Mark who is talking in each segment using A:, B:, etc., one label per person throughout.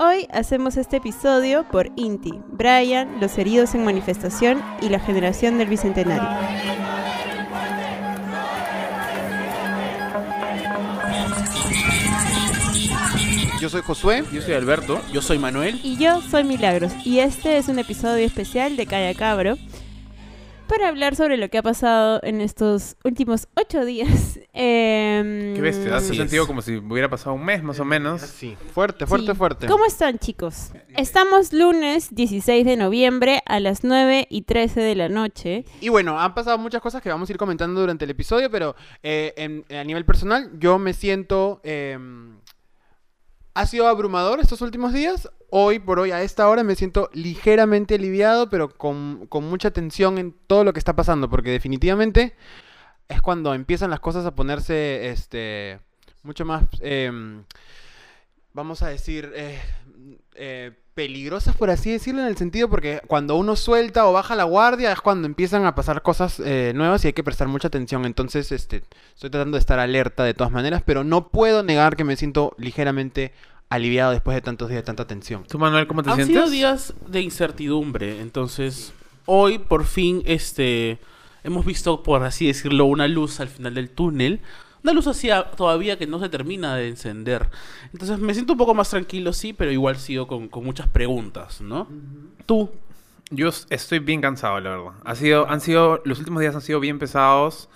A: Hoy hacemos este episodio por Inti, Brian, los heridos en manifestación y la generación del Bicentenario.
B: Yo soy Josué.
C: Yo soy Alberto.
D: Yo soy Manuel.
A: Y yo soy Milagros. Y este es un episodio especial de Calla Cabro para hablar sobre lo que ha pasado en estos últimos ocho días. Eh,
C: Qué bestia, hace sentido como si hubiera pasado un mes más o menos.
B: Sí, fuerte, fuerte,
A: sí.
B: fuerte.
A: ¿Cómo están, chicos? Estamos lunes 16 de noviembre a las 9 y 13 de la noche.
B: Y bueno, han pasado muchas cosas que vamos a ir comentando durante el episodio, pero eh, en- a nivel personal yo me siento... eh, ha sido abrumador estos últimos días. Hoy por hoy, a esta hora, me siento ligeramente aliviado, pero con, con mucha tensión en todo lo que está pasando, porque definitivamente es cuando empiezan las cosas a ponerse este, mucho más, em, vamos a decir, eh, eh, peligrosas, por así decirlo, en el sentido porque cuando uno suelta o baja la guardia es cuando empiezan a pasar cosas eh, nuevas y hay que prestar mucha atención. Entonces, este, estoy tratando de estar alerta de todas maneras, pero no puedo negar que me siento ligeramente aliviado después de tantos días de tanta tensión.
C: ¿Tú, Manuel, cómo te
D: Han
C: sientes?
D: sido días de incertidumbre, entonces hoy por fin este hemos visto, por así decirlo, una luz al final del túnel. Una luz así todavía que no se termina de encender. Entonces me siento un poco más tranquilo, sí, pero igual sigo con, con muchas preguntas, ¿no? Tú,
C: Yo estoy bien cansado, la verdad. Ha sido, han sido, los últimos días han sido bien pesados.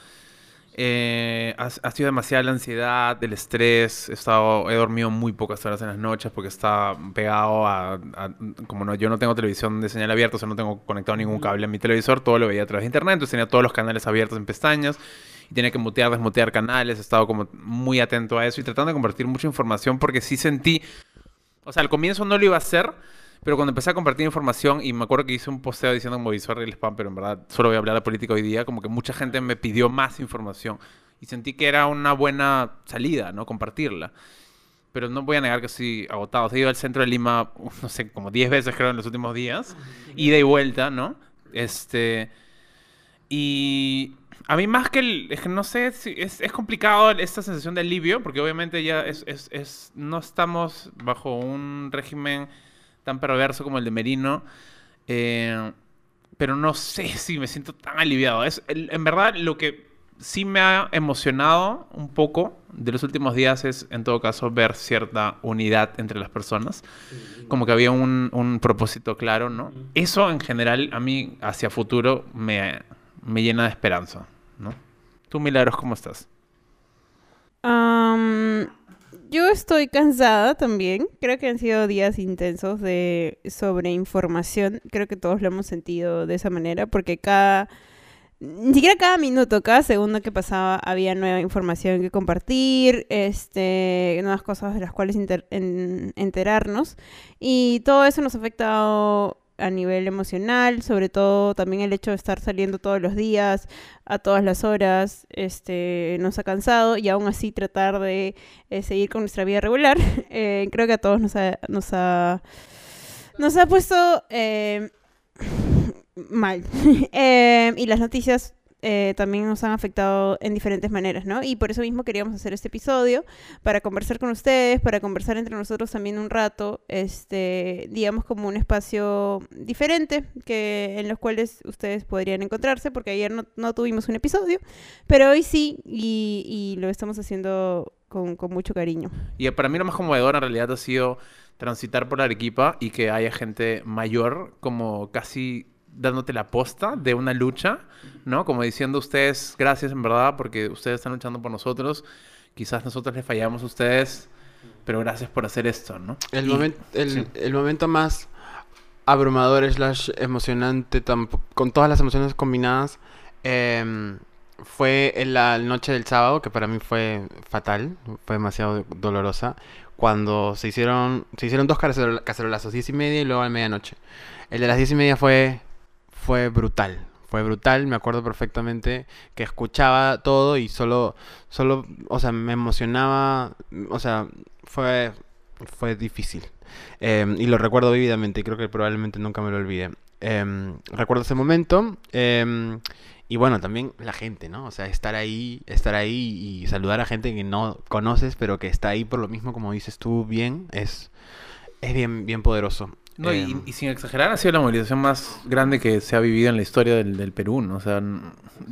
C: Eh, ha, ha sido demasiada la ansiedad, el estrés. He, estado, he dormido muy pocas horas en las noches porque estaba pegado a... a- como no, yo no tengo televisión de señal abierta, o sea, no tengo conectado ningún cable a mi televisor, todo lo veía a través de internet, entonces tenía todos los canales abiertos en pestañas y tenía que mutear, desmutear canales. He estado como muy atento a eso y tratando de compartir mucha información porque sí sentí... O sea, al comienzo no lo iba a hacer, pero cuando empecé a compartir información, y me acuerdo que hice un posteo diciendo como visual el spam, pero en verdad solo voy a hablar de política hoy día, como que mucha gente me pidió más información. Y sentí que era una buena salida, ¿no? Compartirla. Pero no voy a negar que estoy agotado. He ido al centro de Lima, no sé, como 10 veces creo en los últimos días. Ida y vuelta, ¿no? Este... Y a mí más que el... Es que no sé, si es, es complicado esta sensación de alivio, porque obviamente ya es, es, es- no estamos bajo un régimen tan perverso como el de Merino. eh, pero no sé si me siento tan aliviado. Es, en verdad, lo que sí me ha emocionado un poco de los últimos días es, en todo caso, ver cierta unidad entre las personas. Como que había un, un propósito claro, ¿no? Eso, en general, a mí, hacia futuro, me, me llena de esperanza, ¿no? Tú, Milagros, ¿cómo estás?
A: Am, yo estoy cansada también. Creo que han sido días intensos de sobreinformación. Creo que todos lo hemos sentido de esa manera porque cada... Ni siquiera cada minuto, cada segundo que pasaba había nueva información que compartir, este, nuevas cosas de las cuales enterarnos. Y todo eso nos ha afectado a nivel emocional, sobre todo también el hecho de estar saliendo todos los días, a todas las horas, este, nos ha cansado y aún así tratar de eh, seguir con nuestra vida regular, eh, creo que a todos nos ha, nos ha, nos ha puesto eh, mal. Y las noticias eh, también nos han afectado en diferentes maneras, ¿no? Y por eso mismo queríamos hacer este episodio, para conversar con ustedes, para conversar entre nosotros también un rato, este, digamos como un espacio diferente que en los cuales ustedes podrían encontrarse, porque ayer no, no tuvimos un episodio, pero hoy sí, y, y lo estamos haciendo con, con mucho cariño.
C: Y para mí lo más conmovedor en realidad ha sido transitar por Arequipa y que haya gente mayor como casi dándote la posta de una lucha, ¿no? Como diciendo ustedes, gracias en verdad, porque ustedes están luchando por nosotros. Quizás nosotros les fallamos a ustedes, pero gracias por hacer esto, ¿no?
B: El,
C: Y-
B: momen- el,
C: sí.
B: el momento más abrumador slash emocionante, con todas las emociones combinadas, em, fue en la noche del sábado, que para mí fue fatal, fue demasiado dolorosa, cuando se hicieron, se hicieron dos cacerol- cacerolazos, diez y media y luego a medianoche. El de las diez y media fue, fue brutal. Fue brutal, me acuerdo perfectamente que escuchaba todo y solo, solo, o sea, me emocionaba, o sea, fue, fue difícil. Em, y lo recuerdo vívidamente y creo que probablemente nunca me lo olvide. Em, recuerdo ese momento. em, y bueno, también la gente, ¿no? O sea, estar ahí, estar ahí y saludar a gente que no conoces, pero que está ahí por lo mismo, como dices tú bien, es, es bien, bien poderoso.
C: No, y,
B: Em,
C: y sin exagerar, ha sido la movilización más grande que se ha vivido en la historia del, del Perú, ¿no? O sea,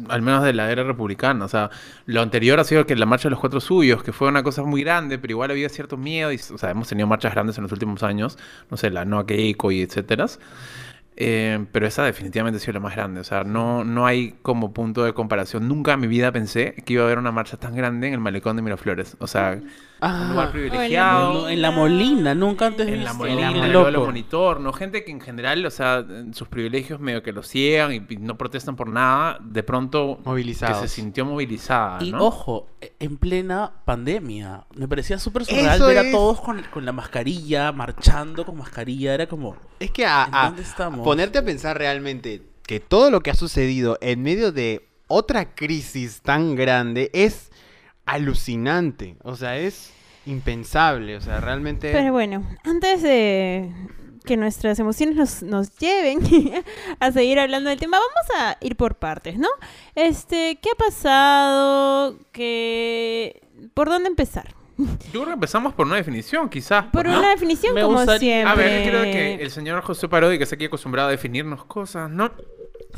C: al menos de la era republicana. O sea, lo anterior ha sido que la marcha de los cuatro suyos, que fue una cosa muy grande, pero igual había cierto miedo. Y, o sea, hemos tenido marchas grandes en los últimos años, no sé, la Noa Keiko y etcétera. Eh, pero esa definitivamente ha sido la más grande. O sea, no, no hay como punto de comparación. Nunca en mi vida pensé que iba a haber una marcha tan grande en el malecón de Miraflores. O sea,
B: ah,
C: un lugar privilegiado.
D: En la Molina, nunca antes
C: En la Molina,
D: loco.
C: en el Pueblo monitor, ¿no? Gente que en general, o sea, sus privilegios medio que los ciegan y, y no protestan por nada, de pronto que se sintió movilizada,
D: Y
C: ¿no?
D: ojo, e- en plena pandemia. Me parecía súper surreal
B: Eso
D: ver a
B: es-
D: todos con, con la mascarilla, marchando con mascarilla. Era como.
B: Es que a,
D: ¿En
B: a-
D: dónde estamos?
B: ponerte a pensar realmente que todo lo que ha sucedido en medio de otra crisis tan grande es alucinante. O sea, es impensable. O sea, realmente...
A: Pero bueno, antes de que nuestras emociones nos, nos lleven a seguir hablando del tema, vamos a ir por partes, ¿no? Este, ¿qué ha pasado? ¿Qué... ¿Por dónde empezar?
C: Yo creo que empezamos por una definición, quizás.
A: Por
C: ¿no?
A: una definición,
D: Me
A: como
D: gustaría-
A: siempre.
C: A ver, creo que el señor José Parodi, que está aquí acostumbrado a definirnos cosas, ¿no?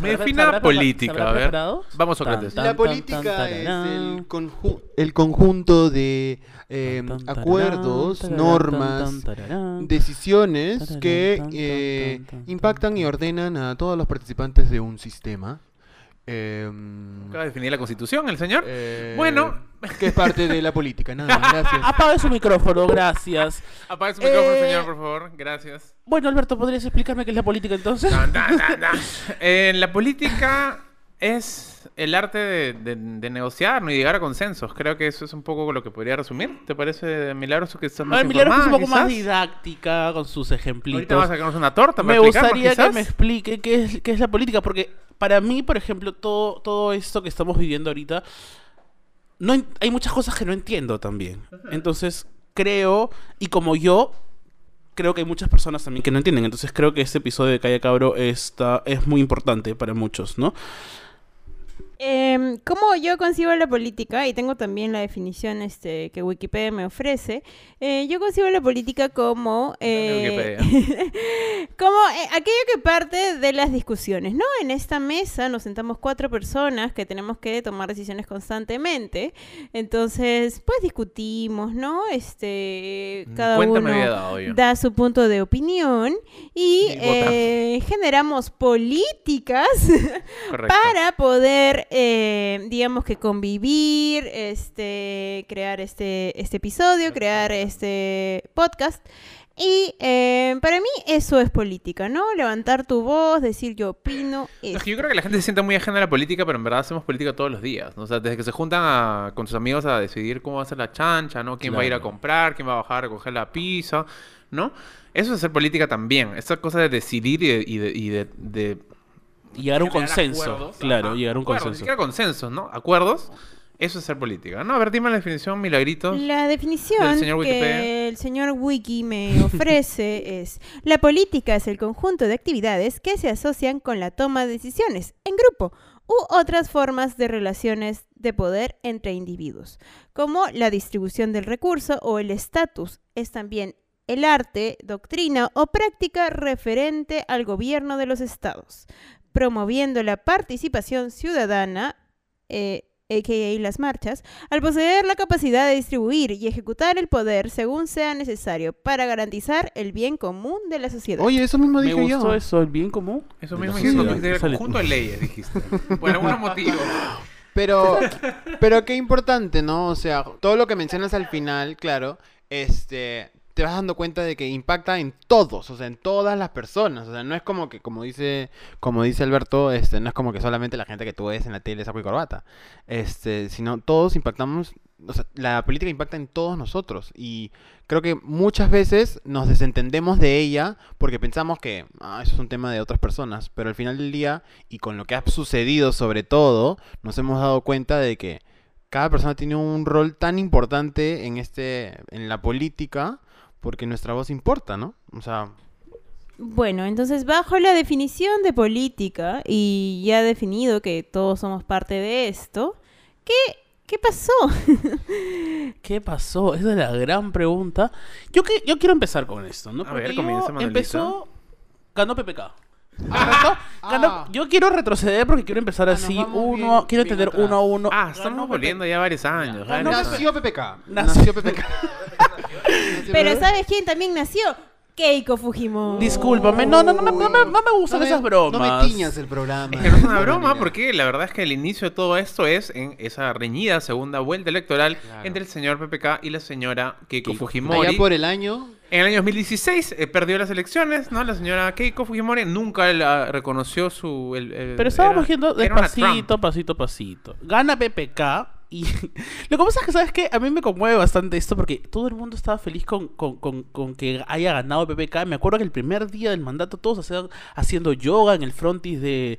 C: Me
D: ¿Se habrá-
C: defina
D: se habrá prepara-
C: política, a ver.
D: preparado?
C: Vamos, Sócrates.
B: La política es el, conju- el conjunto de eh, acuerdos, normas, decisiones que eh,
D: tan, tan,
B: impactan y ordenan a todos los participantes de un sistema. Em,
C: Acaba de definir la constitución, el señor.
B: eh,
C: Bueno.
B: Que es parte de la política, nada, más, gracias.
D: Apaga su micrófono, gracias.
C: Apague su micrófono,
D: Eh,
C: señor, por favor. Gracias.
D: Bueno, Alberto, ¿podrías explicarme qué es la política entonces?
C: Tan, tan, tan. Eh, la política es el arte de, de- de negociar ¿no? y llegar a consensos. Creo que eso es un poco lo que podría resumir. ¿Te parece, Milagros, que estás
D: A
C: más
D: ver, Milagros que es un poco más didáctica con sus ejemplitos.
C: Ahorita vas a sacarnos una torta para
D: me gustaría que me explique qué es, qué es la política, porque para mí, por ejemplo, todo, todo esto que estamos viviendo ahorita, no hay muchas cosas que no entiendo también. Entonces, creo, y como yo, creo que hay muchas personas también que no entienden. Entonces, creo que este episodio de Calle Cabro está, es muy importante para muchos, ¿no?
A: Em, ¿Cómo yo concibo la política? Y tengo también la definición este, que Wikipedia me ofrece. Eh, yo concibo la política como... eh, como eh, aquello que parte de las discusiones, ¿no? En esta mesa nos sentamos cuatro personas que tenemos que tomar decisiones constantemente. Entonces, pues discutimos, ¿no? Este,
C: Ni
A: cada
C: cuenta
A: uno
C: dado
A: da su punto de opinión y eh, generamos políticas para poder, eh, digamos que convivir, este, crear este, este episodio, crear este podcast. Y eh, para mí eso es política, ¿no? Levantar tu voz, decir yo opino.
C: Es que yo creo que la gente se siente muy ajena a la política, pero en verdad hacemos política todos los días. ¿no? O sea, desde que se juntan a- con sus amigos a decidir cómo va a ser la chancha, ¿no? Quién va a ir a comprar, quién va a bajar a recoger la pizza, ¿no? Eso es hacer política también. Esa cosa de decidir y de... y de- y de-
D: llegar a un consenso.
C: acuerdos.
D: Claro,
C: Ajá,
D: llegar a un
C: acuerdos, Ni
D: consenso.
C: siquiera consensos, ¿no? Acuerdos. Eso es hacer política. No, a ver, dime la definición, Milagritos.
A: La definición
C: del señor Wikipedia.
A: que el señor Wiki me ofrece es, la política es el conjunto de actividades que se asocian con la toma de decisiones en grupo u otras formas de relaciones de poder entre individuos, como la distribución del recurso o el estatus. Es también el arte, doctrina o práctica referente al gobierno de los estados, promoviendo la participación ciudadana, eh, a.k.a. las marchas, al poseer la capacidad de distribuir y ejecutar el poder según sea necesario para garantizar el bien común de la sociedad.
B: Oye, eso mismo
D: Me
B: dije
D: gustó
B: yo.
D: eso, el bien común.
C: Eso mismo dijiste,
D: Sale-
C: conjunto de leyes, dijiste. Por algún motivo.
B: Pero, pero qué importante, ¿no? O sea, todo lo que mencionas al final, claro, este, te vas dando cuenta de que impacta en todos, o sea, en todas las personas. O sea, no es como que, como dice, como dice Alberto, este, no es como que solamente la gente que tú ves en la tele saco y corbata. Este, sino todos impactamos, o sea, la política impacta en todos nosotros. Y creo que muchas veces nos desentendemos de ella porque pensamos que ah, eso es un tema de otras personas. Pero al final del día, y con lo que ha sucedido sobre todo, nos hemos dado cuenta de que cada persona tiene un rol tan importante en este, en la política, porque nuestra voz importa, ¿no? O sea,
A: Bueno, entonces bajo la definición de política y ya definido que todos somos parte de esto, ¿qué, ¿Qué pasó?
D: ¿Qué pasó? Esa es la gran pregunta. Yo, que, yo quiero empezar con esto, ¿no?
C: A ver, comienza,
D: yo empezó... Ganó PPK. Ganó-
B: Ah.
D: Yo quiero retroceder porque quiero empezar
B: Ah,
D: así, uno,
B: bien-
D: quiero
B: bien
D: entender
B: atrás.
D: uno a uno.
C: Ah, estamos volviendo ya varios años.
D: Ganó
C: varios
B: Nació. PPK.
D: Nació-
B: Nació PPK.
A: Pero ¿sabes quién también nació? Keiko Fujimori.
D: Discúlpame, no, no, no, me- no, me, no me gustan
B: No me-
D: esas bromas.
B: No me tiñas el programa.
C: Es que no es una broma, porque la verdad es que el inicio de todo esto es en esa reñida segunda vuelta electoral
B: Claro.
C: entre el señor PPK y la señora Keiko
D: Keiko
C: Fujimori.
B: Allá por el año.
C: En el año 2016 eh, perdió las elecciones, ¿no? La señora Keiko Fujimori nunca la reconoció su... el- el-
D: Pero estábamos
C: era-
D: yendo
C: era una
D: despacito,
C: Trump.
D: pasito, pasito. Gana PPK y lo que pasa es que, ¿sabes qué? A mí me conmueve bastante esto porque todo el mundo estaba feliz con, con- con- con que haya ganado PPK. Me acuerdo que el primer día del mandato todos hacían, haciendo yoga en el frontis de,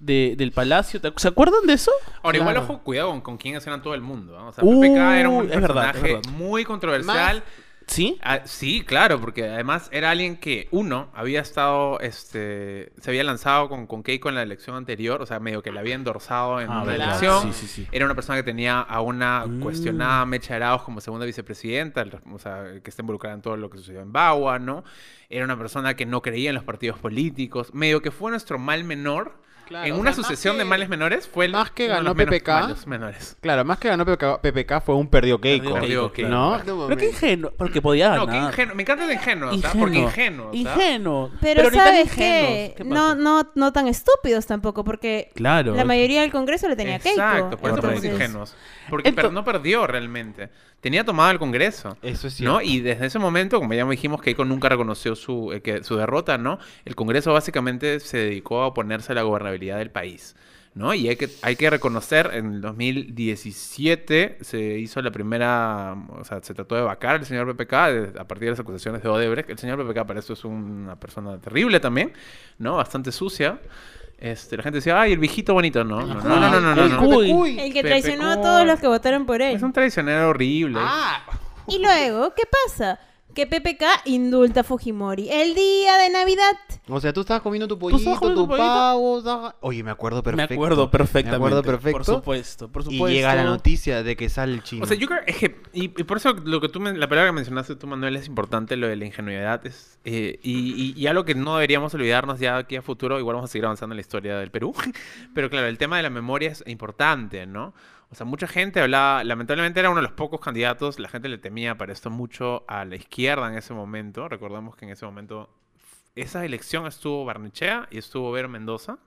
D: de- del palacio. ¿Te- ¿Se acuerdan de eso?
C: Ahora, igual, ojo, cuidado con, con quién hacían todo el mundo. ¿no? O sea,
D: Uh,
C: PPK era un
D: verdad,
C: personaje
D: es verdad.
C: muy controversial.
D: ¿Sí?
C: Ah, sí, claro, porque además era alguien que, uno, había estado, este, se había lanzado con, con Keiko en la elección anterior, o sea, medio que la había endorsado en
D: Ah,
C: la elección.
D: Sí, sí, sí.
C: Era una persona que tenía a una
D: Mm.
C: cuestionada Mecha Arauz como segunda vicepresidenta, o sea, que está involucrada en todo lo que sucedió en Bagua, ¿no? Era una persona que no creía en los partidos políticos, medio que fue nuestro mal menor.
B: Claro,
C: en
B: o
C: una
B: sea,
C: sucesión
B: que-
C: de males menores, fue el
B: más que ganó
C: los menos
B: PPK.
C: malos menores.
B: Claro, más que ganó PPK, PPK fue un perdió Keiko.
D: Perdió
C: Keiko,
B: ¿No?
C: claro.
D: Pero qué ingenuo, porque podía ganar.
C: No, qué ingenuo. Me encanta el ingenuo, o sea,
D: Ingenuo.
C: porque ingenuo. sea.
D: Ingenuo.
A: Pero,
D: tan
A: ¿sabes
D: ingenuos.
A: qué?
D: ¿Qué
A: No, no, no tan estúpidos tampoco, porque
D: Claro.
A: la mayoría del Congreso le tenía Keiko.
C: Exacto, por eso
A: entonces-
C: ingenuos. Porque
D: Ento-
C: per- no perdió realmente. Tenía tomado el Congreso.
B: Eso es
C: ¿no? Y desde ese momento, como ya dijimos, Keiko nunca reconoció su, eh, que, su derrota, ¿no? El Congreso básicamente se dedicó a oponerse a la gobernabilidad del país. ¿no? Y hay que, hay que reconocer, en el 2017 se hizo la primera, o sea, se trató de vacar al señor PPK a partir de las acusaciones de Odebrecht. El señor PPK para eso es una persona terrible también, ¿no? Bastante sucia. Este, la gente decía, ay, el viejito bonito, no. No, no, no, no.
A: El que traicionó a todos los que votaron por él.
C: Es un traicionero horrible.
B: Ah.
A: Y luego, ¿qué pasa? Que PPK indulta a Fujimori el día de Navidad.
B: o sea, tú estabas comiendo tu pollito, tu,
D: tu pollito?
B: pavo. Oye, me acuerdo perfecto.
D: Me acuerdo perfectamente.
B: Me acuerdo perfecto.
D: Por supuesto, por
B: Y
D: supuesto.
B: llega la noticia de que sale el chino.
C: O sea, yo creo es que, y, y por eso lo que tú, la palabra que mencionaste tú, Manuel, es importante, lo de la ingenuidad. Es, eh, y, y- y algo que no deberíamos olvidarnos ya aquí a futuro, igual vamos a seguir avanzando en la historia del Perú. Pero claro, el tema de la memoria es importante, ¿no? O sea, mucha gente hablaba, lamentablemente era uno de los pocos candidatos, la gente le temía para esto mucho a la izquierda en ese momento. Recordamos que en ese momento esa elección estuvo Barnechea y estuvo Vero Mendoza.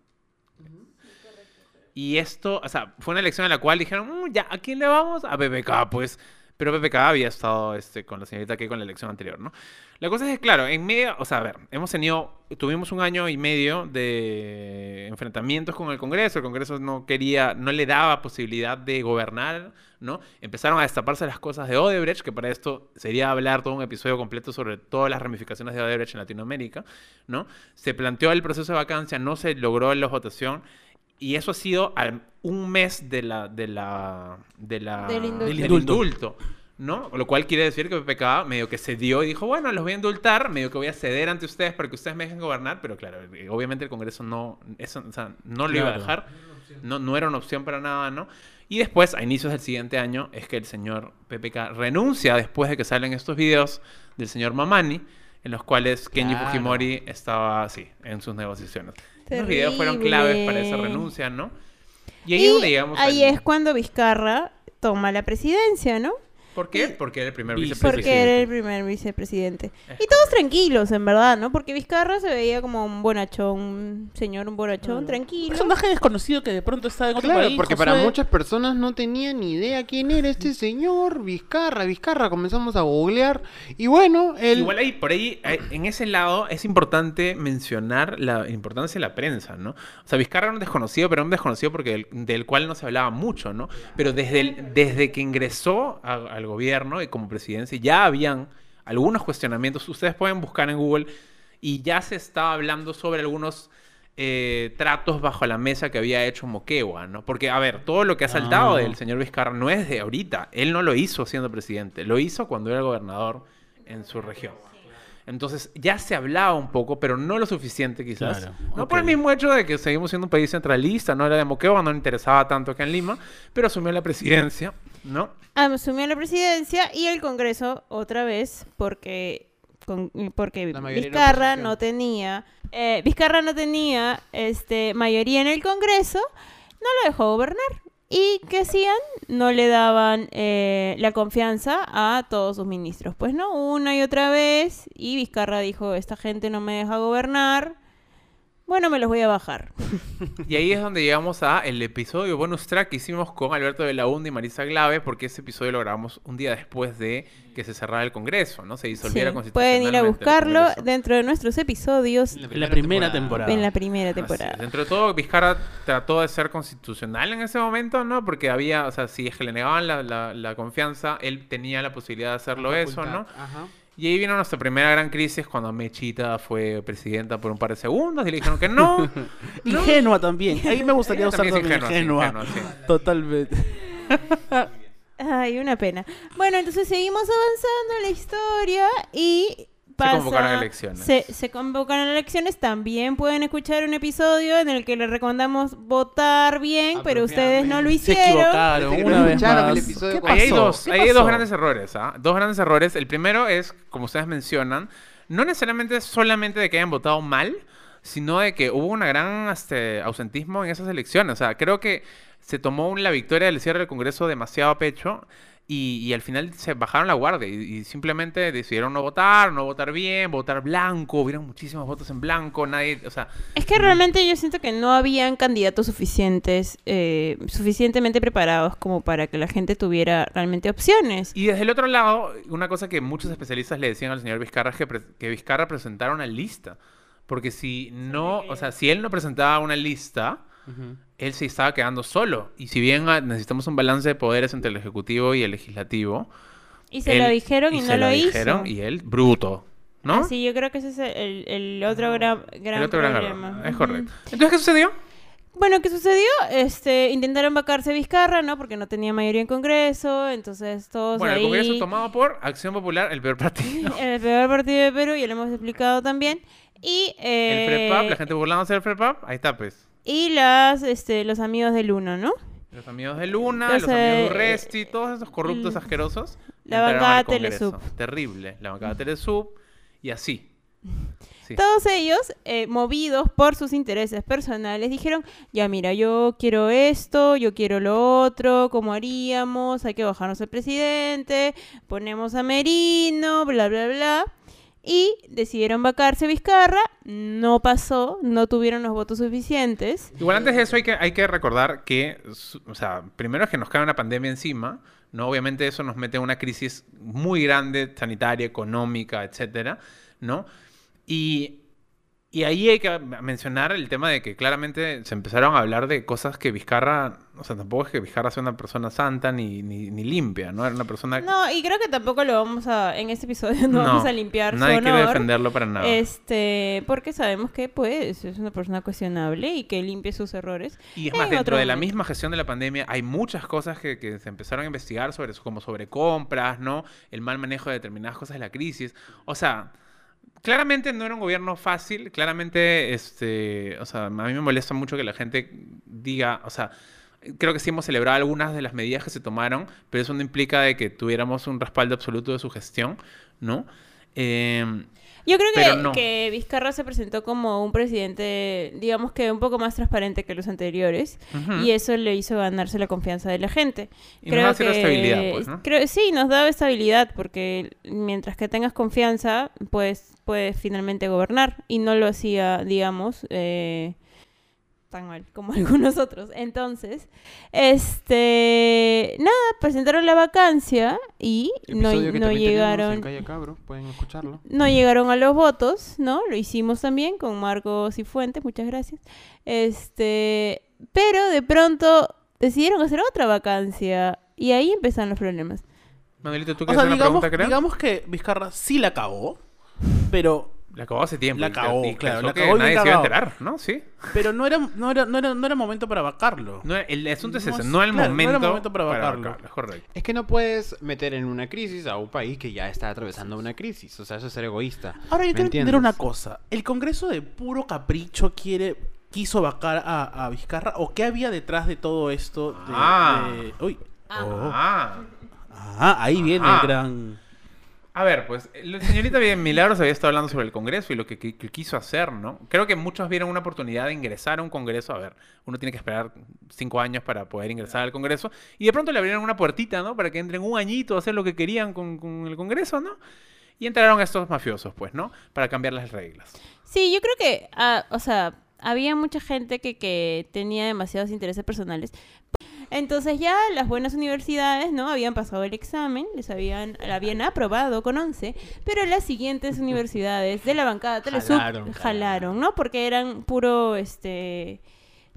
C: Y esto, o sea, fue una elección en la cual dijeron, "Mm, ya, ¿a quién le vamos? A PPK, pues. Pero PPK había estado este, con la señorita que con la elección anterior, ¿no? La cosa es que, claro, en medio, o sea, a ver, hemos tenido, tuvimos un año y medio de enfrentamientos con el Congreso. El Congreso no quería, no le daba posibilidad de gobernar, ¿no? Empezaron a destaparse las cosas de Odebrecht, que para esto sería hablar todo un episodio completo sobre todas las ramificaciones de Odebrecht en Latinoamérica, ¿no? Se planteó el proceso de vacancia, no se logró la votación. Y eso ha sido al- un mes de la, de la, de la,
A: Del indulto.
C: del
D: Del indulto.
C: indulto, ¿no? Lo cual quiere decir que PPK medio que cedió y dijo, bueno, los voy a indultar, medio que voy a ceder ante ustedes para que ustedes me dejen gobernar, pero claro, eh, obviamente el Congreso no, eso, o sea, no lo iba a dejar, no, no era una opción para nada, ¿no? Y después, a inicios del siguiente año, es que el señor PPK renuncia después de que salen estos videos del señor Mamani, en los cuales Kenji
B: Claro.
C: Fujimori estaba así, en sus negociaciones. Los videos fueron claves para esa renuncia, ¿no? Y ahí
A: Y
C: es donde llegamos
A: ahí es cuando Vizcarra toma la presidencia, ¿no?
C: ¿Por qué? Porque era el primer
D: Vice-
C: vicepresidente.
A: Porque era el primer vicepresidente.
C: Es
A: Y todos tranquilos, en verdad, ¿no? Porque Vizcarra se veía como un bonachón, un señor, un bonachón,
D: Un
A: tranquilo.
D: personaje desconocido que de pronto está en otro
B: Claro,
D: país.
B: porque para muchas personas no tenían ni idea quién era este señor Vizcarra. Vizcarra, comenzamos a googlear. Y bueno, el.
C: Igual ahí, por ahí, eh, en ese lado, es importante mencionar la importancia de la prensa, ¿no? O sea, Vizcarra era un desconocido, pero un desconocido porque del, del cual no se hablaba mucho, ¿no? Pero desde, el- desde que ingresó a- gobierno y como presidencia, ya habían algunos cuestionamientos. Ustedes pueden buscar en Google y ya se estaba hablando sobre algunos eh, tratos bajo la mesa que había hecho Moquegua, ¿no? Porque, a ver, todo lo que ha saltado
D: Ah.
C: del señor Vizcarra no es de ahorita. Él no lo hizo siendo presidente, lo hizo cuando era gobernador en su región. Entonces ya se hablaba un poco, pero no lo suficiente quizás.
D: Claro,
C: No por el mismo hecho de que seguimos siendo un país centralista, no era de Moquegua, no le interesaba tanto acá en Lima, pero asumió la presidencia, ¿no?
A: Asumió la presidencia y el Congreso otra vez porque con- porque Vizcarra no tenía eh, Vizcarra no tenía este mayoría en el Congreso, no lo dejó gobernar. ¿Y qué hacían? No le daban eh, la confianza a todos sus ministros. Pues no, una y otra vez. Y Vizcarra dijo, esta gente no me deja gobernar. Bueno, me los voy a bajar.
C: Y ahí es donde llegamos a el episodio bonus track que hicimos con Alberto de la Hunda y Marisa Glave, porque ese episodio lo grabamos un día después de que se cerrara el Congreso, ¿no? Se disolviera
A: Sí, Pueden ir a buscarlo dentro de nuestros episodios
D: En la primera temporada.
A: en la primera temporada.
C: Dentro de todo, Vizcarra trató de ser constitucional en ese momento, ¿no? Porque había, o sea, si es que le negaban la, la- la confianza, él tenía la posibilidad de hacerlo eso, ¿no?
B: Ajá.
C: Y ahí vino nuestra primera gran crisis cuando Mechita fue presidenta por un par de segundos y le dijeron que no.
D: Ingenua también. Ahí me gustaría usar
C: también ingenua, sí,
D: ingenua.
C: ingenua, sí.
D: Totalmente.
A: Ay, una pena. Bueno, entonces seguimos avanzando en la historia y pasa...
C: convocaron elecciones.
A: Se, se convocaron elecciones. También pueden escuchar un episodio en el que les recomendamos votar bien, pero ustedes no lo
D: Se
A: hicieron.
D: equivocaron
B: Desde que
D: una vez más.
B: el episodio
D: ¿Qué.
C: Ahí hay dos,
D: ¿Qué
C: ahí hay dos grandes errores, ¿ah? Dos grandes errores. El primero es, como ustedes mencionan, no necesariamente solamente de que hayan votado mal, sino de que hubo un gran este, ausentismo en esas elecciones. O sea, creo que se tomó la victoria del cierre del Congreso demasiado a pecho y, y al final se bajaron la guardia y, y simplemente decidieron no votar, no votar bien, votar blanco. Hubieron muchísimos votos en blanco, nadie, o sea,
A: Es que realmente yo siento que no habían candidatos suficientes, eh, suficientemente preparados como para que la gente tuviera realmente opciones.
C: Y desde el otro lado, una cosa que muchos especialistas le decían al señor Vizcarra es que, pre- que Vizcarra presentara una lista. Porque si no, o sea, si él no presentaba una lista, Él se estaba quedando solo. Y si bien ah, necesitamos un balance de poderes entre el Ejecutivo y el Legislativo,
A: Y se
C: él-
A: lo dijeron y, no
C: se
A: lo
C: dijeron,
A: hizo.
C: y él, bruto. ¿no?
A: Ah, sí, yo creo que ese es el, el otro gran, gran
C: el otro gran
A: problema.
C: Es correcto. Entonces, ¿qué sucedió?
A: Bueno, ¿qué sucedió? Este, intentaron vacarse Vizcarra, ¿no? Porque no tenía mayoría en Congreso, entonces todos
C: Bueno,
A: ahí...
C: el Congreso tomado por Acción Popular, el peor partido.
A: El peor partido de Perú, ya lo hemos explicado también. Y, eh,
C: El FREPAP, la gente burlándose del FREPAP, ahí está pues.
A: y las, este, los amigos del Uno, ¿no?
C: Los amigos de Luna,
A: Los,
C: los, amigos de
A: eh,
C: Urresti, todos esos corruptos
A: l-
C: asquerosos.
A: la bancada. Telesub.
C: Terrible. La bancada Telesub y así. Sí.
A: Todos ellos, eh, movidos por sus intereses personales, dijeron, ya mira, yo quiero esto, yo quiero lo otro, ¿cómo haríamos? Hay que bajarnos al presidente, ponemos a Merino, bla, bla, bla. Y decidieron vacarse Vizcarra, no pasó, no tuvieron los votos suficientes.
C: Igual antes de eso hay que, hay que recordar que, o sea, primero es que nos cae una pandemia encima, ¿no? Obviamente eso nos mete en una crisis muy grande, sanitaria, económica, etcétera, ¿no? Y, y ahí hay que mencionar el tema de que claramente se empezaron a hablar de cosas que Vizcarra, o sea, tampoco es que Vizcarra sea una persona santa ni, ni, ni limpia, ¿no? Era una persona...
A: No, y creo que tampoco lo vamos a, en este episodio no,
C: No,
A: vamos a limpiar su
C: Nadie quiere
A: honor.
C: defenderlo para nada.
A: Este, porque sabemos que pues es una persona cuestionable y que limpie sus errores.
C: Y es más, dentro de la misma gestión de la pandemia hay muchas cosas que, que se empezaron a investigar sobre eso, como sobre compras, ¿no? El mal manejo de determinadas cosas de la crisis. O sea, claramente no era un gobierno fácil, claramente, este, o sea, a mí me molesta mucho que la gente diga, o sea, creo que sí hemos celebrado algunas de las medidas que se tomaron, pero eso no implica de que tuviéramos un respaldo absoluto de su gestión, ¿no? Eh,
A: Yo creo que,
C: no.
A: que Vizcarra se presentó como un presidente, digamos que un poco más transparente que los anteriores, y eso le hizo ganarse la confianza de la gente.
C: Y nos da cierta estabilidad, pues, ¿no?
A: creo- sí, nos da estabilidad, porque mientras que tengas confianza, pues puedes finalmente gobernar, y no lo hacía, digamos, eh, tan mal como algunos otros. Entonces, este, nada, presentaron la vacancia y no, no llegaron
B: en Cabro, pueden escucharlo.
A: no llegaron a los votos, ¿no? Lo hicimos también con Marcos y Fuentes, muchas gracias. Este, pero de pronto decidieron hacer otra vacancia y ahí empezaron los problemas.
C: Manuelito, ¿tú
D: O sea,
C: hacer una
D: digamos,
C: pregunta, creo?
D: digamos que Vizcarra sí la cagó, pero
C: La acabó hace tiempo.
D: La
C: y-
D: cagó,
C: y
D: claro, la y
C: nadie se iba a enterar, ¿no? Sí.
D: Pero no era, no era, no era, no era momento para vacarlo.
C: No, el asunto es
D: No
C: ese,
D: es-
C: no el
D: claro, no era
C: momento,
D: momento para vacarlo.
C: vacarlo, es
B: que no puedes meter en una crisis a un país que ya está atravesando una crisis. O sea, eso es ser egoísta.
D: Ahora yo
B: ¿Me
D: quiero entender una cosa. ¿El Congreso de puro capricho quiere quiso vacar a, a Vizcarra? ¿O qué había detrás de todo esto? De,
C: Ah.
D: de- Uy. Oh.
C: Ah.
D: Ah, ahí viene
C: Ah.
D: el gran...
C: A ver, pues la señorita Milagros había estado hablando sobre el Congreso y lo que, quiso hacer, ¿no? Creo que muchos vieron una oportunidad de ingresar a un Congreso. A ver, uno tiene que esperar cinco años para poder ingresar al Congreso. Y de pronto le abrieron una puertita, ¿no? Para que entren un añito a hacer lo que querían con, el Congreso, ¿no? Y entraron estos mafiosos, pues, ¿no? Para cambiar las reglas.
A: Sí, yo creo que, ah, o sea, había mucha gente que tenía demasiados intereses personales. Entonces ya las buenas universidades, ¿no? Habían pasado el examen, les habían, la habían aprobado con 11, pero las siguientes universidades de la bancada Telesub
B: Jalaron,
A: jalaron, ¿no? Porque eran puro, este,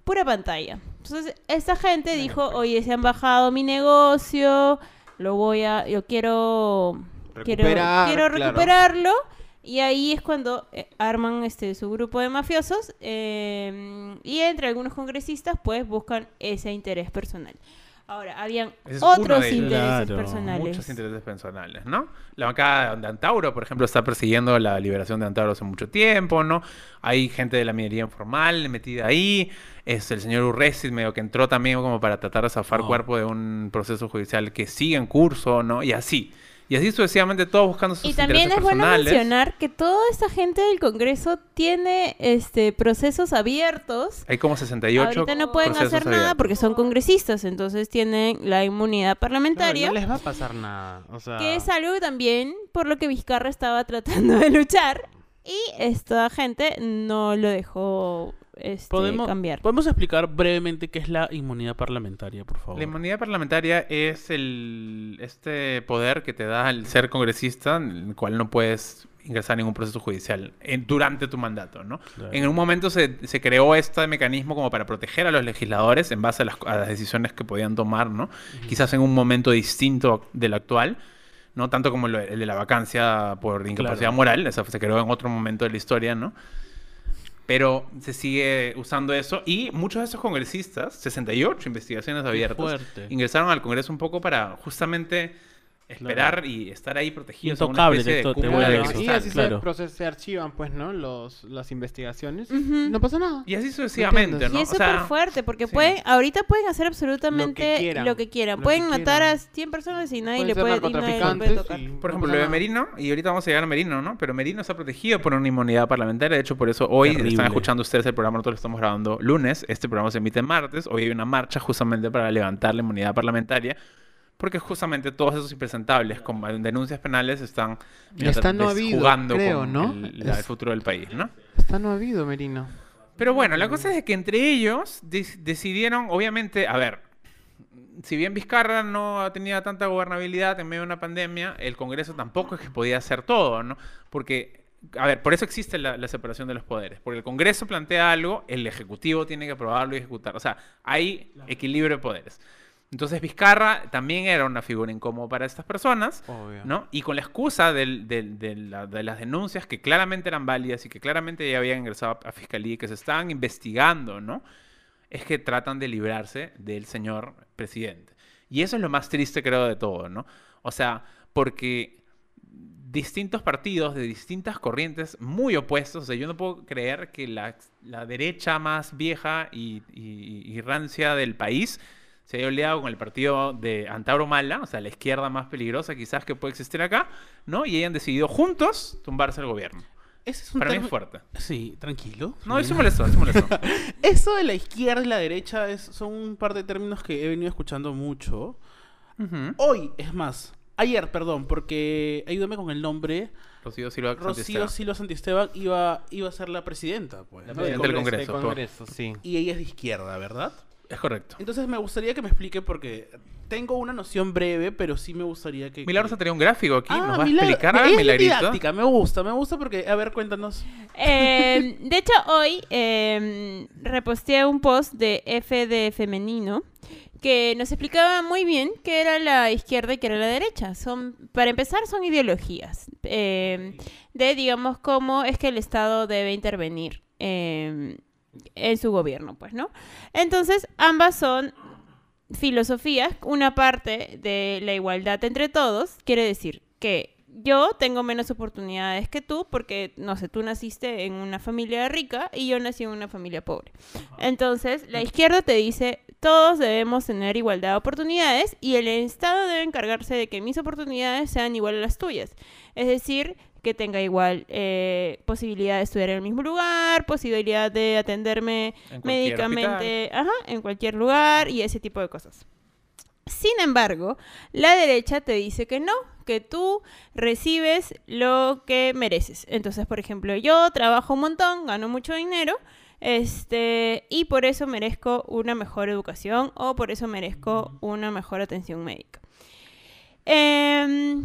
A: pura pantalla. Entonces esta gente dijo, oye, se han bajado mi negocio, lo voy a, yo quiero, quiero,
B: Recuperar,
A: quiero recuperarlo. Y ahí es cuando eh, arman este su grupo de mafiosos eh, y entre algunos congresistas pues buscan ese interés personal. Ahora, habían
C: es
A: otros
C: de
A: intereses
D: Claro,
A: personales.
C: Muchos intereses personales, ¿no? La bancada de Antauro, por ejemplo, está persiguiendo la liberación de Antauro hace mucho tiempo, ¿no? Hay gente de la minería informal metida ahí. Es el señor Urresi, medio que entró también como para tratar de zafar
D: No.
C: cuerpo de un proceso judicial que sigue en curso, ¿no? Y así. Y así sucesivamente todos buscando sus
A: Y también es bueno mencionar que toda esta gente del Congreso tiene este procesos abiertos.
C: Hay como 68
A: Ahorita no pueden hacer nada
C: abiertos.
A: porque son congresistas, entonces tienen la inmunidad parlamentaria.
B: no les va a pasar nada. O sea,
A: Que es algo también por lo que Vizcarra estaba tratando de luchar y esta gente no lo dejó este,
D: ¿Podemos,
A: cambiar.
D: ¿Podemos explicar brevemente qué es la inmunidad parlamentaria, por favor?
C: La inmunidad parlamentaria es el este poder que te da el ser congresista, en el cual no puedes ingresar a ningún proceso judicial en- durante tu mandato, ¿no?
D: Claro.
C: En un momento se, se creó este mecanismo como para proteger a los legisladores en base a las, a las decisiones que podían tomar, ¿no? Quizás en un momento distinto del actual, ¿no? Tanto como lo- el de la vacancia por incapacidad
D: Claro.
C: moral, eso se creó en otro momento de la historia, ¿no? Pero se sigue usando eso. Y muchos de esos congresistas, 68 investigaciones abiertas, ingresaron al Congreso un poco para justamente esperar y estar ahí protegidos.
D: Intocable,
C: de
D: te- te
C: cúpula
D: voy a
C: de
B: Claro, y así
D: claro.
B: se, proces- se archivan, pues, ¿no? Los, las investigaciones. No pasa nada.
C: Y así sucesivamente? ¿no?
A: Y es
C: O
A: súper
C: sea,
A: fuerte porque
C: sí.
A: pueden, ahorita pueden hacer absolutamente lo que
B: quieran,
A: quieran.
B: lo
A: pueden
B: que
A: matar a
B: quieran.
A: 100 personas y nadie le puede, y nadie le puede
B: narcotraficantes
A: tocar.
B: y
C: Por
B: no
C: ejemplo, lo de. Merino, y ahorita vamos a llegar a Merino, ¿no? Pero Merino está protegido por una inmunidad parlamentaria. De hecho, por eso hoy
D: Terrible.
C: están escuchando ustedes el programa. Nosotros lo estamos grabando lunes. Este programa se emite martes. Hoy hay una marcha justamente para levantar la inmunidad parlamentaria. Porque justamente todos esos impresentables con denuncias penales están
B: no habido,
C: jugando
B: creo,
C: con
B: ¿no?
C: el, futuro del país, ¿no?
B: Esta no ha habido, Merino.
C: Pero bueno, la cosa es que entre ellos dec- decidieron, obviamente, a ver, si bien Vizcarra no tenía tanta gobernabilidad en medio de una pandemia, el Congreso tampoco es que podía hacer todo, ¿no? Porque, a ver, por eso existe la, la separación de los poderes. Porque el Congreso plantea algo, el Ejecutivo tiene que aprobarlo y ejecutar. O sea, hay equilibrio de poderes. Entonces Vizcarra también era una figura incómoda para estas personas.
B: Obvio.
C: ¿no? Y con la excusa del- del- de, la- de las denuncias que claramente eran válidas y que claramente ya habían ingresado a fiscalía y que se estaban investigando, ¿no? Es que tratan de librarse del señor presidente. Y eso es lo más triste, creo, de todo, ¿no? O sea, porque distintos partidos de distintas corrientes muy opuestos, o sea, yo no puedo creer que la, la derecha más vieja y, y- y rancia del país se haya oleado con el partido de Antauro Mala, o sea, la izquierda más peligrosa quizás que puede existir acá, ¿no? Y hayan decidido juntos tumbarse el gobierno.
D: Ese es un
C: Para mí es fuerte.
D: Sí, tranquilo.
C: No, eso molestó, eso molestó.
D: Eso de la izquierda y la derecha es, son un par de términos que he venido escuchando mucho. Hoy, es más, ayer, perdón, porque ayúdame con el nombre.
C: Rocío Silva
D: Rocío. Silva Santisteban iba, iba a ser la presidenta, pues.
C: La
D: ¿no?
C: presidenta del Congreso,
B: del
C: por-
B: Congreso, sí.
D: Y ella es de izquierda, ¿verdad?
C: Es correcto.
D: Entonces me gustaría que me explique porque tengo una noción breve, pero sí me gustaría que...
C: Milagros ha traído un gráfico aquí,
D: Ah,
C: nos va a explicar,
D: es
C: Milagrito.
D: didáctica, me gusta, me gusta porque, a ver, cuéntanos.
A: Eh, de hecho, hoy eh, reposteé un post de F de Femenino que nos explicaba muy bien qué era la izquierda y qué era la derecha. Son, para empezar, son ideologías eh, de, digamos, cómo es que el Estado debe intervenir eh, en su gobierno, pues, ¿no? Entonces, ambas son filosofías. Una parte de la igualdad entre todos quiere decir que yo tengo menos oportunidades que tú porque, no sé, tú naciste en una familia rica y yo nací en una familia pobre. Entonces, la izquierda te dice, todos debemos tener igualdad de oportunidades y el Estado debe encargarse de que mis oportunidades sean igual a las tuyas. Es decir, que tenga igual eh, posibilidad de estudiar en el mismo lugar, posibilidad de atenderme médicamente ajá, en cualquier lugar y ese tipo de cosas. Sin embargo, la derecha te dice que no, que tú recibes lo que mereces. Entonces, por ejemplo, yo trabajo un montón, gano mucho dinero, este, y por eso merezco una mejor educación o por eso merezco una mejor atención médica. Em,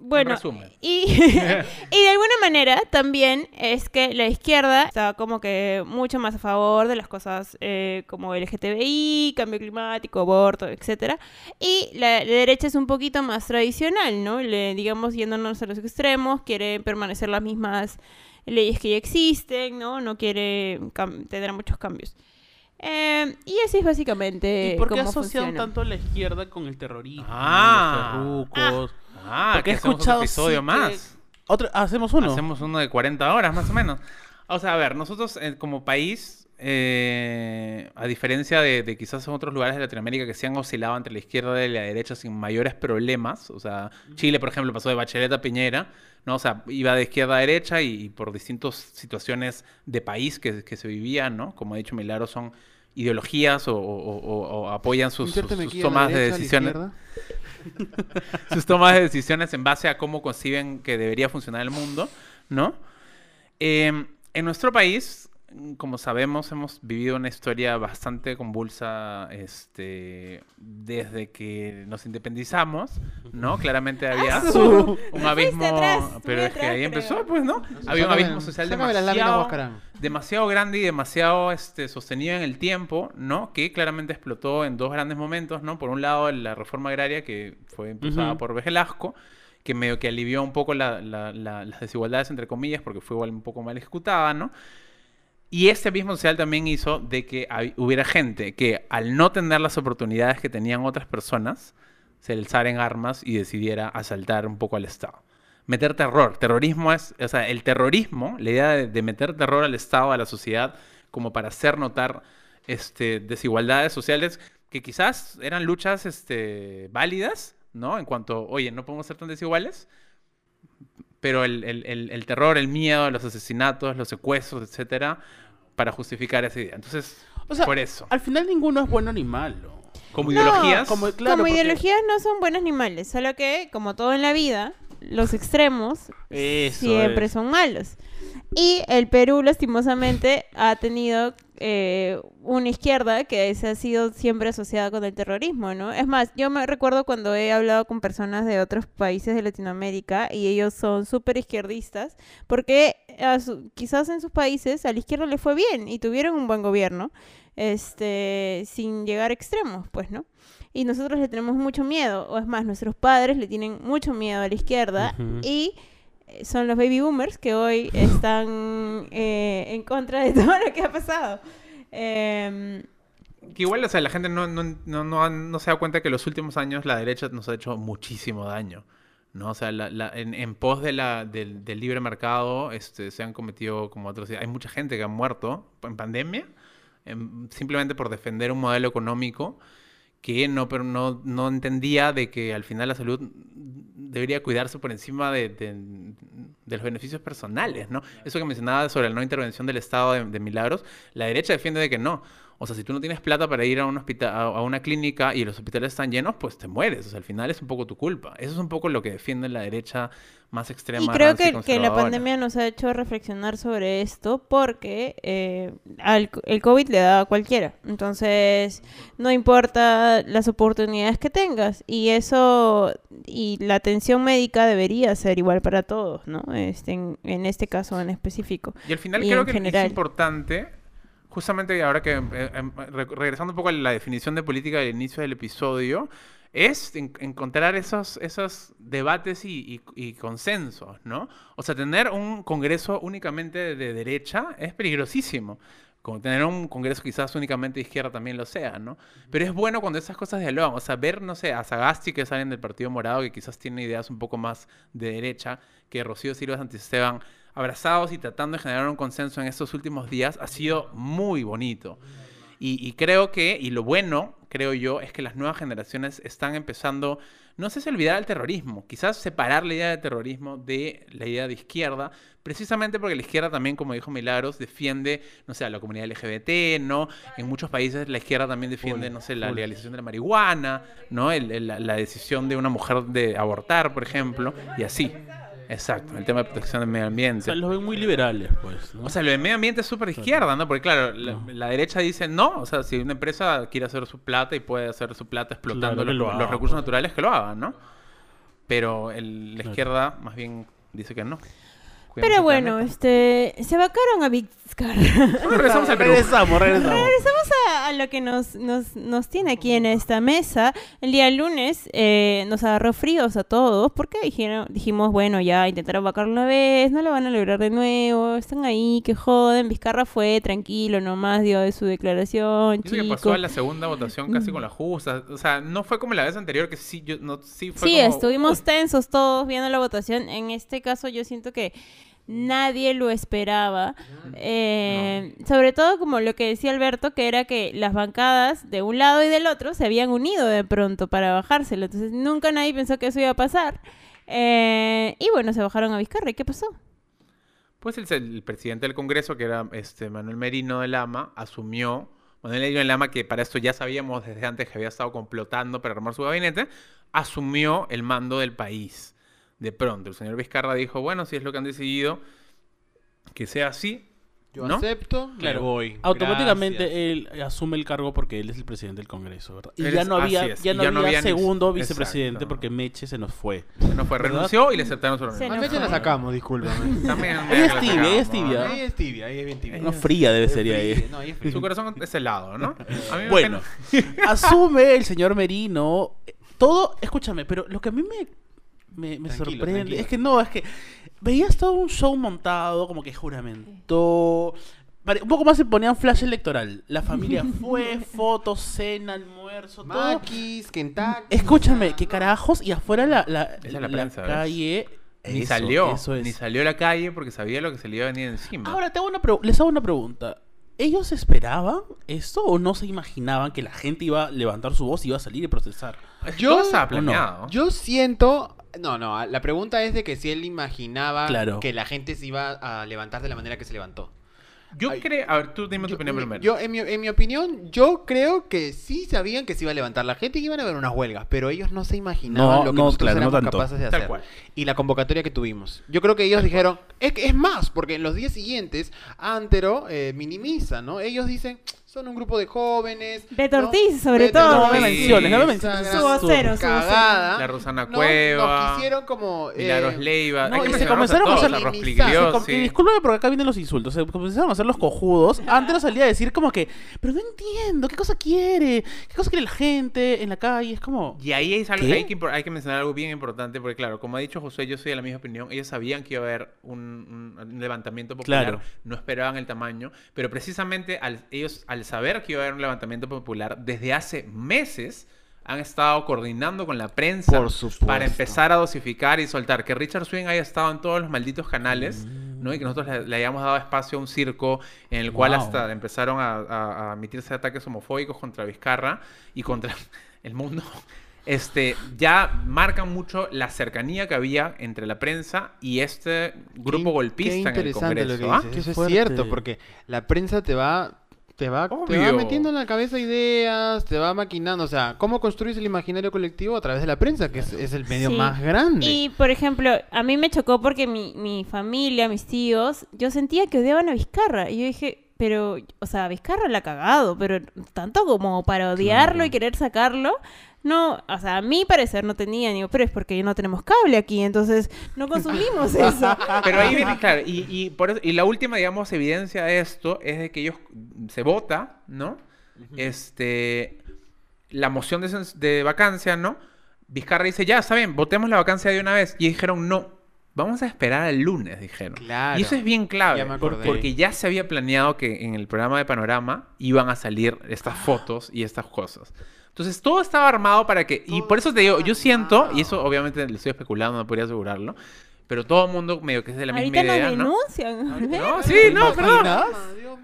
A: bueno, y, y de alguna manera también es que la izquierda está como que mucho más a favor de las cosas eh, como LGTBI, cambio climático, aborto, etcétera. Y la, la derecha es un poquito más tradicional, ¿no? Le, digamos, yéndonos a los extremos, quiere permanecer las mismas leyes que ya existen, ¿no? No quiere tener muchos cambios. Eh, y así es básicamente
D: ¿Y por qué
A: cómo
D: asocian
A: funciona.
D: tanto la izquierda con el terrorismo?
C: Ah.
D: los?
C: Ah,
D: Porque
C: que
D: he
C: otro
D: escuchado
C: episodio
D: sí que-
C: más.
D: Otro, ah, hacemos uno.
C: Hacemos uno de 40 horas más o menos. O sea, a ver, nosotros eh, como país, eh, a diferencia de, de quizás en otros lugares de Latinoamérica que se han oscilado entre la izquierda y la derecha sin mayores problemas, o sea, Chile, por ejemplo, pasó de Bachelet a Piñera, ¿no? O sea, iba de izquierda a derecha y, y por distintas situaciones de país que, que se vivían, ¿no? Como ha dicho Milagro, son ideologías o, o- o- o apoyan sus, sus- tomas de decisiones. sus tomas de decisiones en base a cómo conciben que debería funcionar el mundo, ¿no? Eh, en nuestro país, como sabemos, hemos vivido una historia bastante convulsa este, desde que nos independizamos, ¿no? Claramente había
A: ¡Ah, su!
C: un abismo,
A: atrás,
C: pero es que ahí
A: creo.
C: empezó, pues, ¿no? Había un abismo social demasiado, demasiado grande y demasiado este, sostenido en el tiempo, ¿no? Que claramente explotó en dos grandes momentos, ¿no? Por un lado, la reforma agraria que fue impulsada
D: Ujú.
C: por Velasco, que medio que alivió un poco la- la- la- las desigualdades, entre comillas, porque fue igual un poco mal ejecutada, ¿no? Y ese mismo social también hizo de que hubiera gente que al no tener las oportunidades que tenían otras personas, se alzara en armas y decidiera asaltar un poco al Estado. Meter terror. Terrorismo es, o sea, el terrorismo, la idea de, de meter terror al Estado, a la sociedad, como para hacer notar este, desigualdades sociales que quizás eran luchas este, válidas, ¿no? En cuanto, oye, no podemos ser tan desiguales, pero el, el- el- el terror, el miedo, los asesinatos, los secuestros, etcétera, para justificar esa idea. Entonces,
D: O sea,
C: por eso.
D: Al final ninguno es bueno ni malo.
C: Como
A: No,
C: ideologías,
D: como- Claro,
A: como
D: porque-
A: ideologías no son buenos ni malos, solo que, como todo en la vida, los extremos
D: Eso
A: siempre
D: es.
A: son malos. Y el Perú, lastimosamente, ha tenido eh, una izquierda que se ha sido siempre asociada con el terrorismo, ¿no? Es más, yo me recuerdo cuando he hablado con personas de otros países de Latinoamérica y ellos son súper izquierdistas, porque su- quizás en sus países a la izquierda le fue bien y tuvieron un buen gobierno, este, sin llegar a extremos, pues, ¿no? Y nosotros le tenemos mucho miedo, o es más, nuestros padres le tienen mucho miedo a la izquierda
D: Ujú.
A: y eh, son los baby boomers que hoy están eh, en contra de todo lo que ha pasado. Em,
C: que igual, o sea, la gente no, no, no, no, se da cuenta que en los últimos años la derecha nos ha hecho muchísimo daño. ¿no? O sea, la- la- en, en pos de la, del, del libre mercado este, se han cometido como atrocidades. Hay mucha gente que ha muerto en pandemia em, simplemente por defender un modelo económico que no, pero no, no entendía de que al final la salud debería cuidarse por encima de, de- de los beneficios personales, ¿no? Eso que mencionaba sobre la no intervención del Estado de, de milagros, la derecha defiende de que no. O sea, si tú no tienes plata para ir a un hospital, a, una clínica y los hospitales están llenos, pues te mueres. O sea, al final es un poco tu culpa. Eso es un poco lo que defiende la derecha más extrema.
A: y creo que, que la pandemia nos ha hecho reflexionar sobre esto porque eh, al- el COVID le da a cualquiera. Entonces, no importa las oportunidades que tengas. Y eso, y la atención médica debería ser igual para todos, ¿no? Este, en, en este caso en específico.
C: Y al final
A: y
C: creo que
A: general.
C: es importante justamente ahora que, eh, em, re- regresando un poco a la definición de política del inicio del episodio, es en- encontrar esos, esos debates y, y- y consensos, ¿no? O sea, tener un Congreso únicamente de derecha es peligrosísimo. Como tener un Congreso quizás únicamente de izquierda también lo sea, ¿no? Pero es bueno cuando esas cosas dialogan. O sea, ver, no sé, a Sagasti que salen del Partido Morado, que quizás tiene ideas un poco más de derecha, que Rocío Silva Santisteban, abrazados y tratando de generar un consenso en estos últimos días, ha sido muy bonito. Y, y creo que, y lo bueno, creo yo, es que las nuevas generaciones están empezando, no sé si olvidar el terrorismo, quizás separar la idea de terrorismo de la idea de izquierda, precisamente porque la izquierda también, como dijo Milagros, defiende, no sé, a la comunidad LGBT, ¿no? En muchos países la izquierda también defiende, no sé, la legalización de la marihuana, ¿no? El- el- la, la decisión de una mujer de abortar, por ejemplo, y así. Exacto, el tema de protección del medio
D: O
C: ambiente.
D: sea, los ven muy liberales, pues. ¿no?
C: O sea, lo de medio ambiente es súper izquierda, ¿no? Porque claro, la,
D: No.
C: la derecha dice no, o sea, si una empresa quiere hacer su plata y puede hacer su plata explotando
D: Claro
C: los,
D: lo
C: los
D: haga,
C: recursos
D: pues.
C: naturales, que lo hagan, ¿no? Pero el- la
D: Claro.
C: izquierda más bien dice que no.
A: Pero bueno, este, se vacaron a Vizcarra.
C: Regresamos al Perú.
D: Regresamos, regresamos.
A: Regresamos a, a lo que nos, nos, nos tiene aquí en esta mesa. El día lunes eh, nos agarró fríos a todos porque dijeron, dijimos, bueno, ya intentaron vacarlo una vez, no lo van a lograr de nuevo, están ahí, que joden. Vizcarra fue tranquilo nomás, dio de su declaración,
C: Dice que
A: chico.
C: pasó a la segunda votación casi con la justa. O sea, no fue como la vez anterior que sí, yo, no, sí fue
A: Sí,
C: como,
A: estuvimos tensos todos viendo la votación. En este caso yo siento que nadie lo esperaba. Eh, Sobre todo como lo que decía Alberto, que era que las bancadas de un lado y del otro se habían unido de pronto para bajárselo. Entonces nunca nadie pensó que eso iba a pasar. Eh, y bueno, se bajaron a Vizcarra. ¿Y qué pasó?
C: Pues el, el presidente del Congreso, que era este Manuel Merino de Lama, asumió, Manuel Merino de Lama, que para esto ya sabíamos desde antes que había estado complotando para armar su gabinete, asumió el mando del país. De pronto, el señor Vizcarra dijo, bueno, si es lo que han decidido, que sea así,
B: Yo
C: ¿no?
B: acepto,
D: Claro.
B: voy.
D: Automáticamente
B: Gracias.
D: él asume el cargo porque él es el presidente del Congreso, ¿verdad? Y ya
C: es-
D: no había, ya
C: y
D: no
C: ya no
D: había
C: había ni-
D: segundo vicepresidente
C: Exacto.
D: porque Meche se nos fue.
C: no fue,
D: ¿Verdad?
C: renunció y le aceptaron su
A: Se
C: renuncia.
B: A
A: nos
B: Meche la
A: fue.
B: sacamos, discúlpame.
C: También
D: Ella es tibia, ella es
C: sacamos,
D: tibia.
C: ¿no?
B: Ahí es tibia, ahí es bien tibia.
D: No fría debe ser ella ahí.
B: fría, No, ahí es fría.
C: Su corazón es helado, ¿no? A mí me
D: Bueno, asume el señor Merino. Todo, escúchame, pero lo que a mí me, me, me
B: Tranquilo,
D: sorprende
B: tranquilo.
D: es que no, es que veías todo un show montado, como que juramento. pare- Un poco más se ponían flash electoral. La familia fue, fotos, cena, almuerzo, todo.
B: Maquis, Kentucky.
D: Escúchame, qué carajos, y afuera la, la,
C: es la
D: la
C: prensa, ¿ves?
D: calle.
C: Ni
D: Eso,
C: salió,
D: eso es.
C: ni salió a la calle porque sabía lo que se le iba a venir encima.
D: Ahora te hago una les hago una pregunta. ¿Ellos esperaban esto o no se imaginaban que la gente iba a levantar su voz y iba a salir y procesar?
B: Yo-
C: todo estaba
D: ¿o no?
B: Yo siento. No, no, la pregunta es de que si él imaginaba
D: Claro.
B: que la gente se iba a levantar de la manera que se levantó.
C: Yo creo. A ver, tú dime tu
B: Yo,
C: opinión primero.
B: yo, en, mi, en mi opinión, yo creo que sí sabían que se iba a levantar la gente y que iban a haber unas huelgas, pero ellos no se imaginaban
D: No,
B: lo que
D: no,
B: nosotros
D: claro, no
B: éramos
D: tanto.
B: capaces de
C: Tal
B: hacer.
C: cual.
B: Y la convocatoria que tuvimos. Yo creo que ellos dijeron, es, que- es más, porque en los días siguientes, Antero eh, minimiza, ¿no? Ellos dicen, son un grupo de jóvenes.
A: Beto
B: ¿no?
A: Ortiz, sobre
B: Beto
A: todo.
D: No me menciones, no me menciones.
B: gran
A: Su vocero, su
B: Cagada.
C: La Rosana
B: ¿no?
C: Cueva.
B: Nos quisieron como... eh,
C: Milagros Leiva.
D: No, y se comenzaron a
B: hacer.
D: Se com- y discúlpame porque acá vienen los insultos. Se comenzaron a hacer los cojudos. Antes nos salía a decir como que, pero no entiendo, ¿qué cosa quiere? ¿Qué cosa quiere la gente en la calle? Es como...
C: Y ahí es algo-
D: ¿Qué?
C: hay, que, hay que mencionar algo bien importante, porque claro, como ha dicho José, yo soy de la misma opinión. Ellos sabían que iba a haber un, un levantamiento popular,
D: Claro.
C: no esperaban el tamaño, pero precisamente al, ellos, al saber que iba a haber un levantamiento popular, desde hace meses han estado coordinando con la prensa para empezar a dosificar y soltar. Que Richard Swing haya estado en todos los malditos canales,
D: Mm.
C: ¿no? Y que nosotros le, le hayamos dado espacio a un circo en el cual
D: Wow.
C: hasta empezaron a, a- a emitirse ataques homofóbicos contra Vizcarra y contra el mundo. Este, ya marcan mucho la cercanía que había entre la prensa y este grupo
B: Qué-
C: golpista
B: qué
C: en el
B: interesante
C: Congreso.
B: lo que
C: ¿ah?
B: dices. Eso es cierto, porque la prensa te va, te va, te va metiendo en la cabeza ideas, te va maquinando. O sea, ¿cómo construyes el imaginario colectivo a través de la prensa, que es, es el medio
A: Sí.
B: más grande?
A: Y, por ejemplo, a mí me chocó porque mi, mi familia, mis tíos, yo sentía que odiaban a Vizcarra. Y yo dije, pero, o sea, Vizcarra la ha cagado, pero tanto como para odiarlo
D: Claro.
A: y querer sacarlo. No, o sea, a mi parecer no tenía, digo, pero es porque no tenemos cable aquí, entonces no consumimos eso.
C: Pero ahí viene, claro, y, y, por eso- y la última, digamos, evidencia de esto es de que ellos se vota, ¿no? Este, la moción de, de vacancia, ¿no? Vizcarra dice, ya, está bien, votemos la vacancia de una vez. Y dijeron, no, vamos a esperar al lunes, dijeron.
B: Claro.
C: Y eso es bien clave,
B: Ya
C: porque ya se había planeado que en el programa de Panorama iban a salir estas fotos y estas cosas. Entonces todo estaba armado para que... Y por eso te digo, yo siento, y eso obviamente le estoy especulando, no podría asegurarlo, pero todo el mundo medio que es de la misma
A: Ahorita
C: idea,
A: nos
C: ¿no?
A: denuncian.
C: No,
D: ¿Te
C: sí, no, perdón.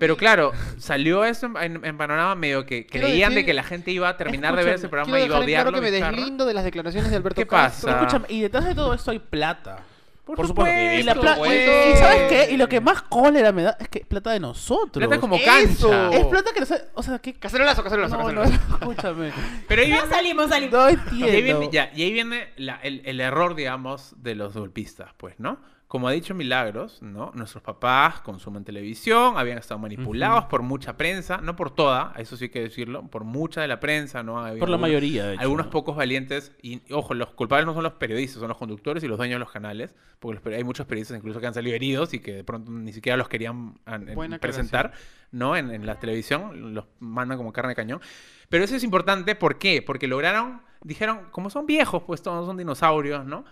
C: Pero claro, salió eso en, en- en Panorama medio que
B: Quiero
C: creían de que la gente iba a terminar de ver ese
B: Escúchame,
C: programa y
B: quiero
C: iba a
B: dejar en claro que me deslindo de las declaraciones de Alberto
C: ¿Qué
B: Castro.
C: pasa?
D: Escúchame, y detrás de todo esto hay plata.
C: Por,
B: Por
C: supuesto.
B: supuesto,
D: Y, la pla-
B: Pues.
D: y ¿sabes qué? Y lo que más cólera me da es que plata de nosotros.
C: Plata como
B: Eso.
C: cancha.
D: Es plata que nos... O sea, ¿qué...
B: Cacerolazo, cacerolazo,
D: No, no,
B: cacerolazo.
D: escúchame.
C: Pero ahí
A: No
C: viene,
A: salimos, salimos.
D: No
C: y
D: entiendo.
C: ahí viene, ya, y ahí viene la- el, el error, digamos, de los golpistas, pues, ¿no? Como ha dicho Milagros, ¿no? Nuestros papás consumen televisión, habían estado manipulados por mucha prensa, no por toda, eso sí hay que decirlo, por mucha de la prensa, ¿no? Había
D: Por la
C: algunos-
D: mayoría, de hecho.
C: Algunos
D: ¿no?
C: pocos valientes, y ojo, los culpables no son los periodistas, son los conductores y los dueños de los canales, porque los hay muchos periodistas incluso que han salido heridos y que de pronto ni siquiera los querían an- en-
B: Buena
C: presentar, ¿no? En, en la televisión, los mandan como carne de cañón. Pero eso es importante, ¿por qué? Porque lograron, dijeron, como son viejos, pues todos son dinosaurios, ¿no?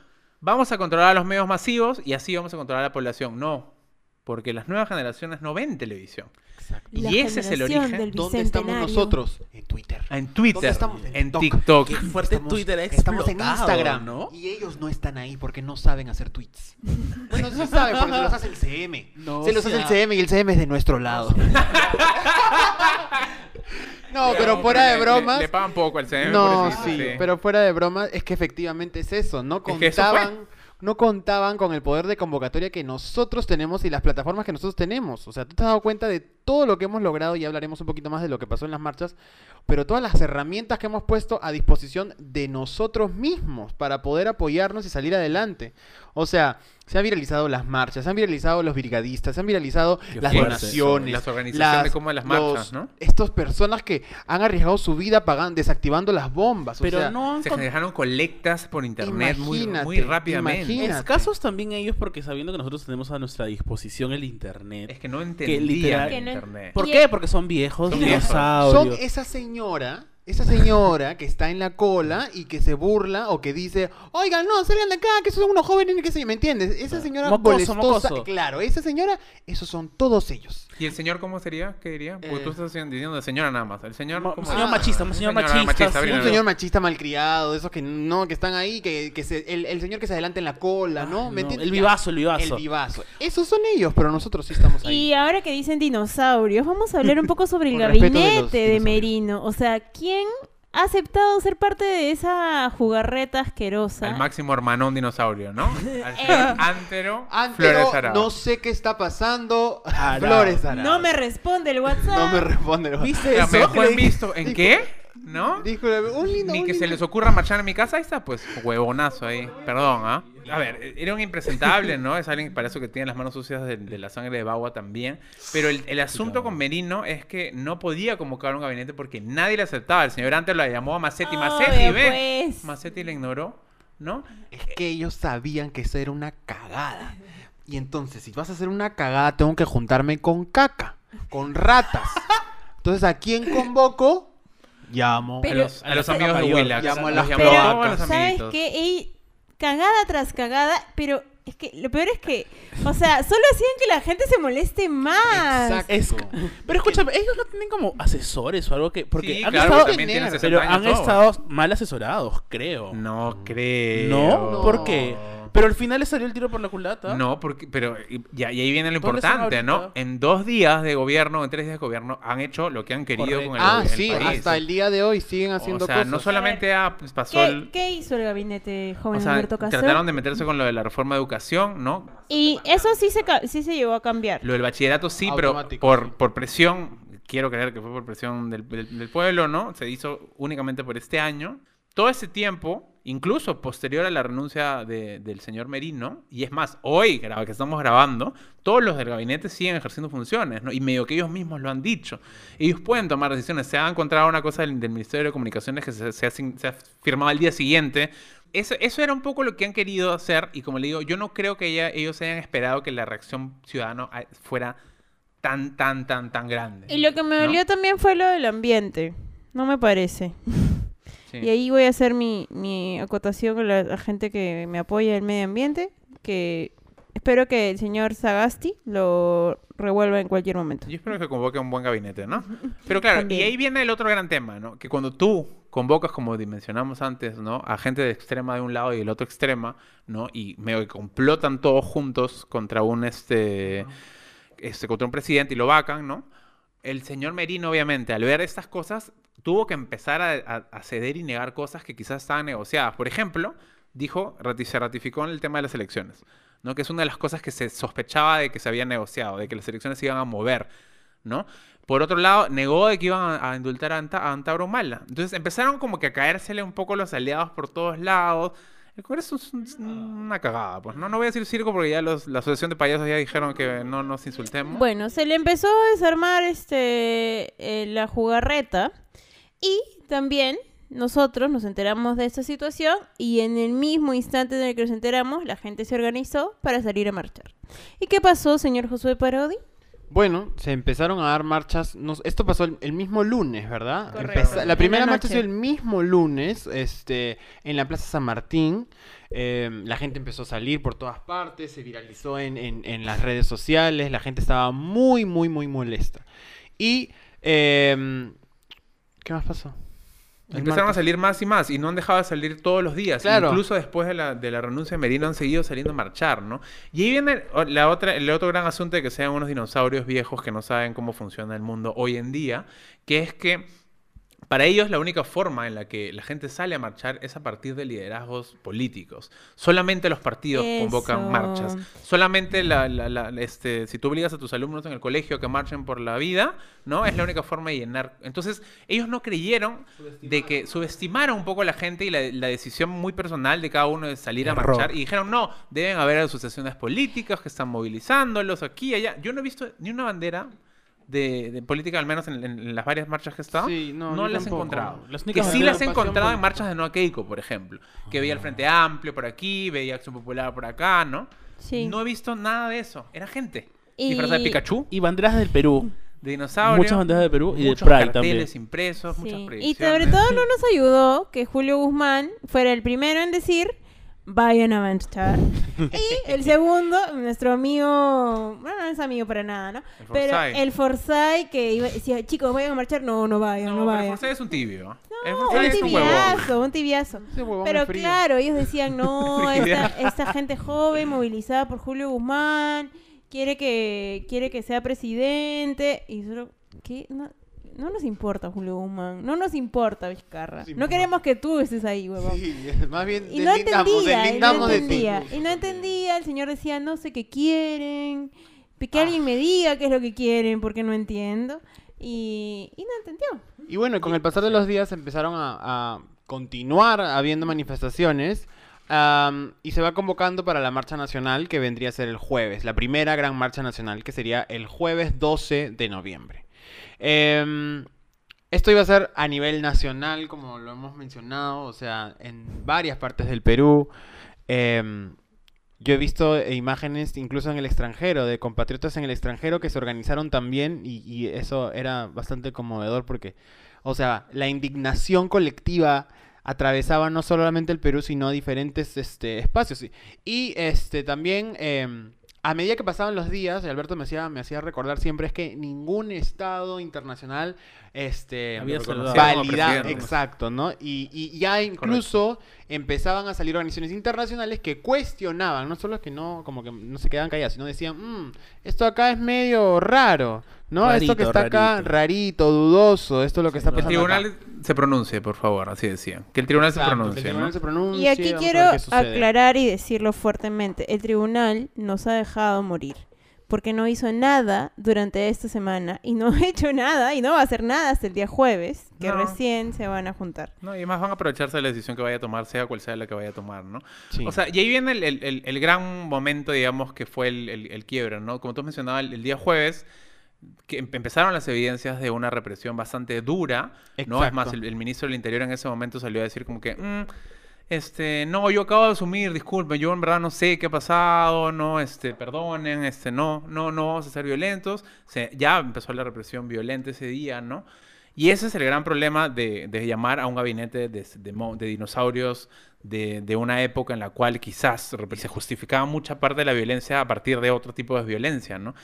C: Vamos a controlar a los medios masivos y así vamos a controlar a la población. No, porque las nuevas generaciones no ven televisión.
A: La
C: Y ese es el origen.
B: ¿Dónde estamos nosotros? En Twitter.
C: En Twitter,
B: ¿Dónde estamos?
C: en
B: TikTok.
C: TikTok.
D: Qué fuerte Twitter ha
B: Estamos en Instagram,
D: ¿no?
B: Y ellos no están ahí porque no saben hacer tweets. Bueno, sí saben porque se los hace el CM.
D: No
B: se los hace el CM y el CM es de nuestro lado. no, pero fuera de
C: Le-
B: bromas.
C: Le, pagan poco al CM.
B: No, sí, pero fuera de broma, es que efectivamente es eso. No
C: Es que eso
B: contaban, no contaban con el poder de convocatoria que nosotros tenemos y las plataformas que nosotros tenemos. O sea, tú te has dado cuenta de todo lo que hemos logrado y hablaremos un poquito más de lo que pasó en las marchas, pero todas las herramientas que hemos puesto a disposición de nosotros mismos para poder apoyarnos y salir adelante. O sea, se han viralizado las marchas, se han viralizado los brigadistas, se han viralizado
C: Qué
B: las donaciones,
C: Las organizaciones de cómo de las marchas,
B: los-
C: ¿no?
B: Estas personas que han arriesgado su vida pagando, desactivando las bombas. o
D: Pero
B: sea,
D: no han
C: Se
D: con-
C: generaron colectas por internet muy, muy rápidamente.
B: imagínate.
D: Escasos también ellos porque sabiendo que nosotros tenemos a nuestra disposición el internet.
C: Es que no
D: literal-
C: entendían
A: Que no-
C: internet.
D: ¿Por qué? Porque son viejos,
C: Son viejos.
B: Son
D: dinosaurios.
B: esa señora, esa señora que está en la cola y que se burla o que dice, oigan, no, salgan de acá, que esos son unos jóvenes, qué sé yo, ¿me entiendes? Esa señora
D: Mocoso,
B: molestosa,
D: mocoso.
B: claro, esa señora, esos son todos ellos.
C: ¿Y el señor cómo sería? ¿Qué diría? Porque
B: Eh.
C: tú estás diciendo de señora nada más. El señor. ¿cómo
D: señor machista, un
C: Un
D: señor
C: señor
D: machista,
C: machista,
D: sí.
C: bien,
B: Un señor machista malcriado, de esos que no, que están ahí, que, que se, el, el señor que se adelanta en la cola, ¿no?
D: Ah,
B: ¿Me
D: no,
B: entiendes?
D: el vivazo, el vivazo.
B: El vivazo. Esos son ellos, pero nosotros sí estamos ahí.
A: Y ahora que dicen dinosaurios, vamos a hablar un poco sobre el
B: de
A: gabinete de,
B: dinosaurios.
A: Merino. O sea, ¿quién ha aceptado ser parte de esa jugarreta asquerosa?
C: Al máximo hermanón dinosaurio, ¿no? Al señor Antero,
B: Antero,
C: Flores Arao.
B: no sé qué está pasando. Flores Arao.
A: No me responde el WhatsApp.
B: No me responde. el
D: ¿Viste
C: Ya,
D: eso?
C: me dejó en visto. ¿En qué? ¿No?
B: Dijo, un lindo,
C: Ni
B: un
C: que se les ocurra marchar en mi casa. Ahí está, pues, huevonazo ahí. Perdón, ¿ah? A ver, era un impresentable, ¿no? Es alguien para eso que tiene las manos sucias de, de la sangre de Bagua también. Pero el, el asunto con Merino es que no podía convocar un gabinete porque nadie le aceptaba. El señor antes lo llamó a Macetti. Macetti,
A: Obvio,
C: ve.
A: pues.
C: Macetti le ignoró, ¿no?
B: Es que ellos sabían que eso era una cagada. Y entonces, si vas a hacer una cagada, tengo que juntarme con caca, con ratas. Entonces, ¿a quién convoco? Llamo.
C: A los, a amigos de. Willax.
B: Llamo a
C: Los
A: Pero,
C: a los
B: cloacas.
A: ¿sabes qué? Ey, cagada tras cagada, pero es que lo peor es que, o sea, solo hacían que la gente se moleste más.
B: Exacto.
D: Es- pero escúchame, ellos no tienen como asesores o algo que. Porque
C: Sí,
D: han
C: claro,
D: estado.
C: porque también tienen
B: tener,
C: 60
D: Pero
C: años
D: han estado mal asesorados, creo.
C: No creo.
D: ¿No? ¿Por qué? Pero al final le salió el tiro por la culata.
C: No, porque, pero y, ahí viene lo
D: ¿Dónde están
C: importante, ¿no? En dos días de gobierno, en tres días de gobierno, han hecho lo que han querido
D: Correcto.
C: con el,
B: Ah,
C: el
B: sí,
C: país.
B: hasta el día de hoy siguen haciendo
C: o sea,
B: cosas.
C: no solamente ha, pues, pasó
A: ¿Qué,
C: el...
A: qué hizo el gabinete joven
C: O sea,
A: Alberto Castro?
C: trataron de meterse con lo de la reforma de educación, ¿no?
A: Y eso sí se, sí se llevó a cambiar.
C: Lo del bachillerato sí, pero por,
B: sí.
C: por presión, quiero creer que fue por presión del, del- del pueblo, ¿no? Se hizo únicamente por este año. Todo ese tiempo incluso posterior a la renuncia de- del señor Merino, y es más, hoy que estamos grabando, todos los del gabinete siguen ejerciendo funciones, ¿no? Y medio que ellos mismos lo han dicho. Ellos pueden tomar decisiones. Se ha encontrado una cosa del, del Ministerio de Comunicaciones que se, se ha, se ha firmado al día siguiente. Eso, eso era un poco lo que han querido hacer, y como le digo, yo no creo que ella- ellos hayan esperado que la reacción ciudadana ah, fuera tan, tan, tan, tan grande.
A: Y lo que me
C: ¿no?
A: dolió también fue lo del ambiente. No me parece.
C: Sí.
A: Y ahí voy a hacer mi, mi acotación con la, la gente que me apoya el medio ambiente, que espero que el señor Sagasti lo revuelva en cualquier momento.
C: Yo espero que convoque un buen gabinete, ¿no? Pero claro,
A: También.
C: y ahí viene el otro gran tema, ¿no? Que cuando tú convocas, como dimensionamos antes, ¿no? A gente de extrema de un lado y del otro extrema, ¿no? Y medio que complotan todos juntos contra un, este, este, contra un presidente y lo vacan, ¿no? El señor Merino, obviamente, al ver estas cosas, tuvo que empezar a, ceder y negar cosas que quizás estaban negociadas. Por ejemplo, dijo, se ratificó en el tema de las elecciones, ¿no? Que es una de las cosas que se sospechaba de que se había negociado, de que las elecciones se iban a mover, ¿no? Por otro lado, negó de que iban a, indultar a, Anta, a Antauro Mala. Entonces empezaron como que a caérsele un poco los aliados por todos lados. El Congreso es un- una cagada, pues. No, no voy a decir circo porque ya la Asociación de Payasos ya dijeron que no nos insultemos.
A: Bueno, se le empezó a desarmar este eh, la jugarreta y también nosotros nos enteramos de esta situación y en el mismo instante en el que nos enteramos, la gente se organizó para salir a marchar. ¿Y qué pasó, señor Josué Parodi?
B: Bueno, se empezaron a dar marchas. no- esto pasó el, el mismo lunes, ¿verdad? Empeza- la
A: la
B: primera marcha fue el mismo lunes, este, en la Plaza San Martín. Eh, la gente empezó a salir por todas partes, se viralizó en, en- en las redes sociales. La gente estaba muy, muy, muy molesta. Y em, ¿qué más pasó? El
C: Empezaron a salir más y más y no han dejado de salir todos los días.
B: Claro.
C: Incluso después de la, de la renuncia de Merino han seguido saliendo a marchar, ¿no? Y ahí viene la otra, el otro gran asunto de que sean unos dinosaurios viejos que no saben cómo funciona el mundo hoy en día, que es que para ellos la única forma en la que la gente sale a marchar es a partir de liderazgos políticos. Solamente los partidos convocan marchas. Solamente la, la- la- este, si tú obligas a tus alumnos en el colegio a que marchen por la vida, ¿no? Es la única forma de llenar. Entonces, ellos no creyeron de que subestimaron un poco a la gente y la, la decisión muy personal de cada uno de salir a marchar y dijeron, no, deben haber asociaciones políticas que están movilizándolos aquí y allá. Yo no he visto ni una bandera de, de política, al menos en, en las varias marchas que he estado.
B: Sí, no,
C: las he encontrado.
D: Las
C: que sí las he encontrado en marchas de Nueva Keiko, por ejemplo. Que veía el Frente Amplio por aquí, veía Acción Popular por acá, ¿no?
A: Sí.
C: No he visto nada de eso. Era gente.
A: Y-
C: Disfrazada de Pikachu,
D: Y banderas del Perú.
C: de dinosaurio.
D: Muchas banderas de Perú y de
C: muchos
D: Pride
C: carteles
D: también.
C: impresos, muchas
A: Sí. Y
C: predicciones.
A: sobre todo no nos ayudó que Julio Guzmán fuera el primero en decir vayan a marchar. y el segundo, nuestro amigo, bueno, no es amigo para nada, ¿no?
C: El
A: Pero
C: Forsyth.
A: el Forsyth que iba, decía, chicos, vayan a marchar. No, no vayan, no,
C: No, pero el
A: vayan.
C: Forsyth es un tibio.
A: No, un
C: es un huevón.
A: tibiazo, un tibiazo. Pero claro, ellos decían, no, esta, esta gente joven movilizada por Julio Guzmán quiere que quiere que sea presidente y solo ¿qué? No, no nos importa Julio Guzmán, no nos importa Vizcarra. No queremos que tú estés ahí, huevón.
B: Sí, más bien
A: Y no entendía, y no
B: deslindamos de ti.
A: entendía, y no entendía, el señor decía, no sé qué quieren, que alguien me diga qué es lo que quieren, porque no entiendo, y, y no entendió.
B: Y bueno, con el pasar de los días empezaron a, a continuar habiendo manifestaciones am, y se va convocando para la marcha nacional que vendría a ser el jueves, la primera gran marcha nacional que sería el jueves 12 de noviembre. Em, esto iba a ser a nivel nacional, como lo hemos mencionado, o sea, en varias partes del Perú. Em, yo he visto imágenes incluso en el extranjero, de compatriotas en el extranjero que se organizaron también y, eso era bastante conmovedor porque, o sea, la indignación colectiva atravesaba no solamente el Perú, sino diferentes este, espacios. Y, y, este, también, em, a medida que pasaban los días, y Alberto me hacía, me hacía recordar siempre, es que ningún estado internacional este,
D: Había
C: Lo
D: saludado.
C: reconocía como
B: valida,
C: presidente.
B: exacto, ¿no? Y, y ya incluso empezaban a salir organizaciones internacionales que cuestionaban, no solo que no, como que no se quedaban calladas, sino decían, "Mm, esto acá es medio raro, ¿no? esto que
D: Rarito,
B: está acá,
D: rarito".
B: dudoso, esto es lo que
D: Sí,
B: está
C: el
B: pasando acá".
C: tribunal se pronuncie, por favor, así decían. Que el tribunal se
B: que el
C: pronuncie,
B: tribunal
C: ¿no?
B: se pronuncie,
A: Y aquí quiero aclarar y decirlo fuertemente. El tribunal nos ha dejado morir. Porque no hizo nada durante esta semana y no ha hecho nada y no va a hacer nada hasta el día jueves, que
C: No.
A: recién se van a juntar.
C: No, y además van a aprovecharse de la decisión que vaya a tomar, sea cual sea la que vaya a tomar, ¿no?
B: Sí.
C: O sea, y ahí viene el, el- el- el gran momento, digamos, que fue el, el, el quiebre, ¿no? Como tú mencionabas, el, el día jueves que em- empezaron las evidencias de una represión bastante dura, ¿no? Es
B: Exacto.
C: más, el, el ministro del Interior en ese momento salió a decir como que... "Mm, este, no, yo acabo de asumir, disculpen, yo en verdad no sé qué ha pasado, no, este, perdonen, este, no, no, no vamos a ser violentos. Se- ya empezó la represión violenta ese día, ¿no? Y ese es el gran problema de, de llamar a un gabinete de, de mo- de dinosaurios de, una época en la cual quizás se justificaba mucha parte de la violencia a partir de otro tipo de violencia, ¿no?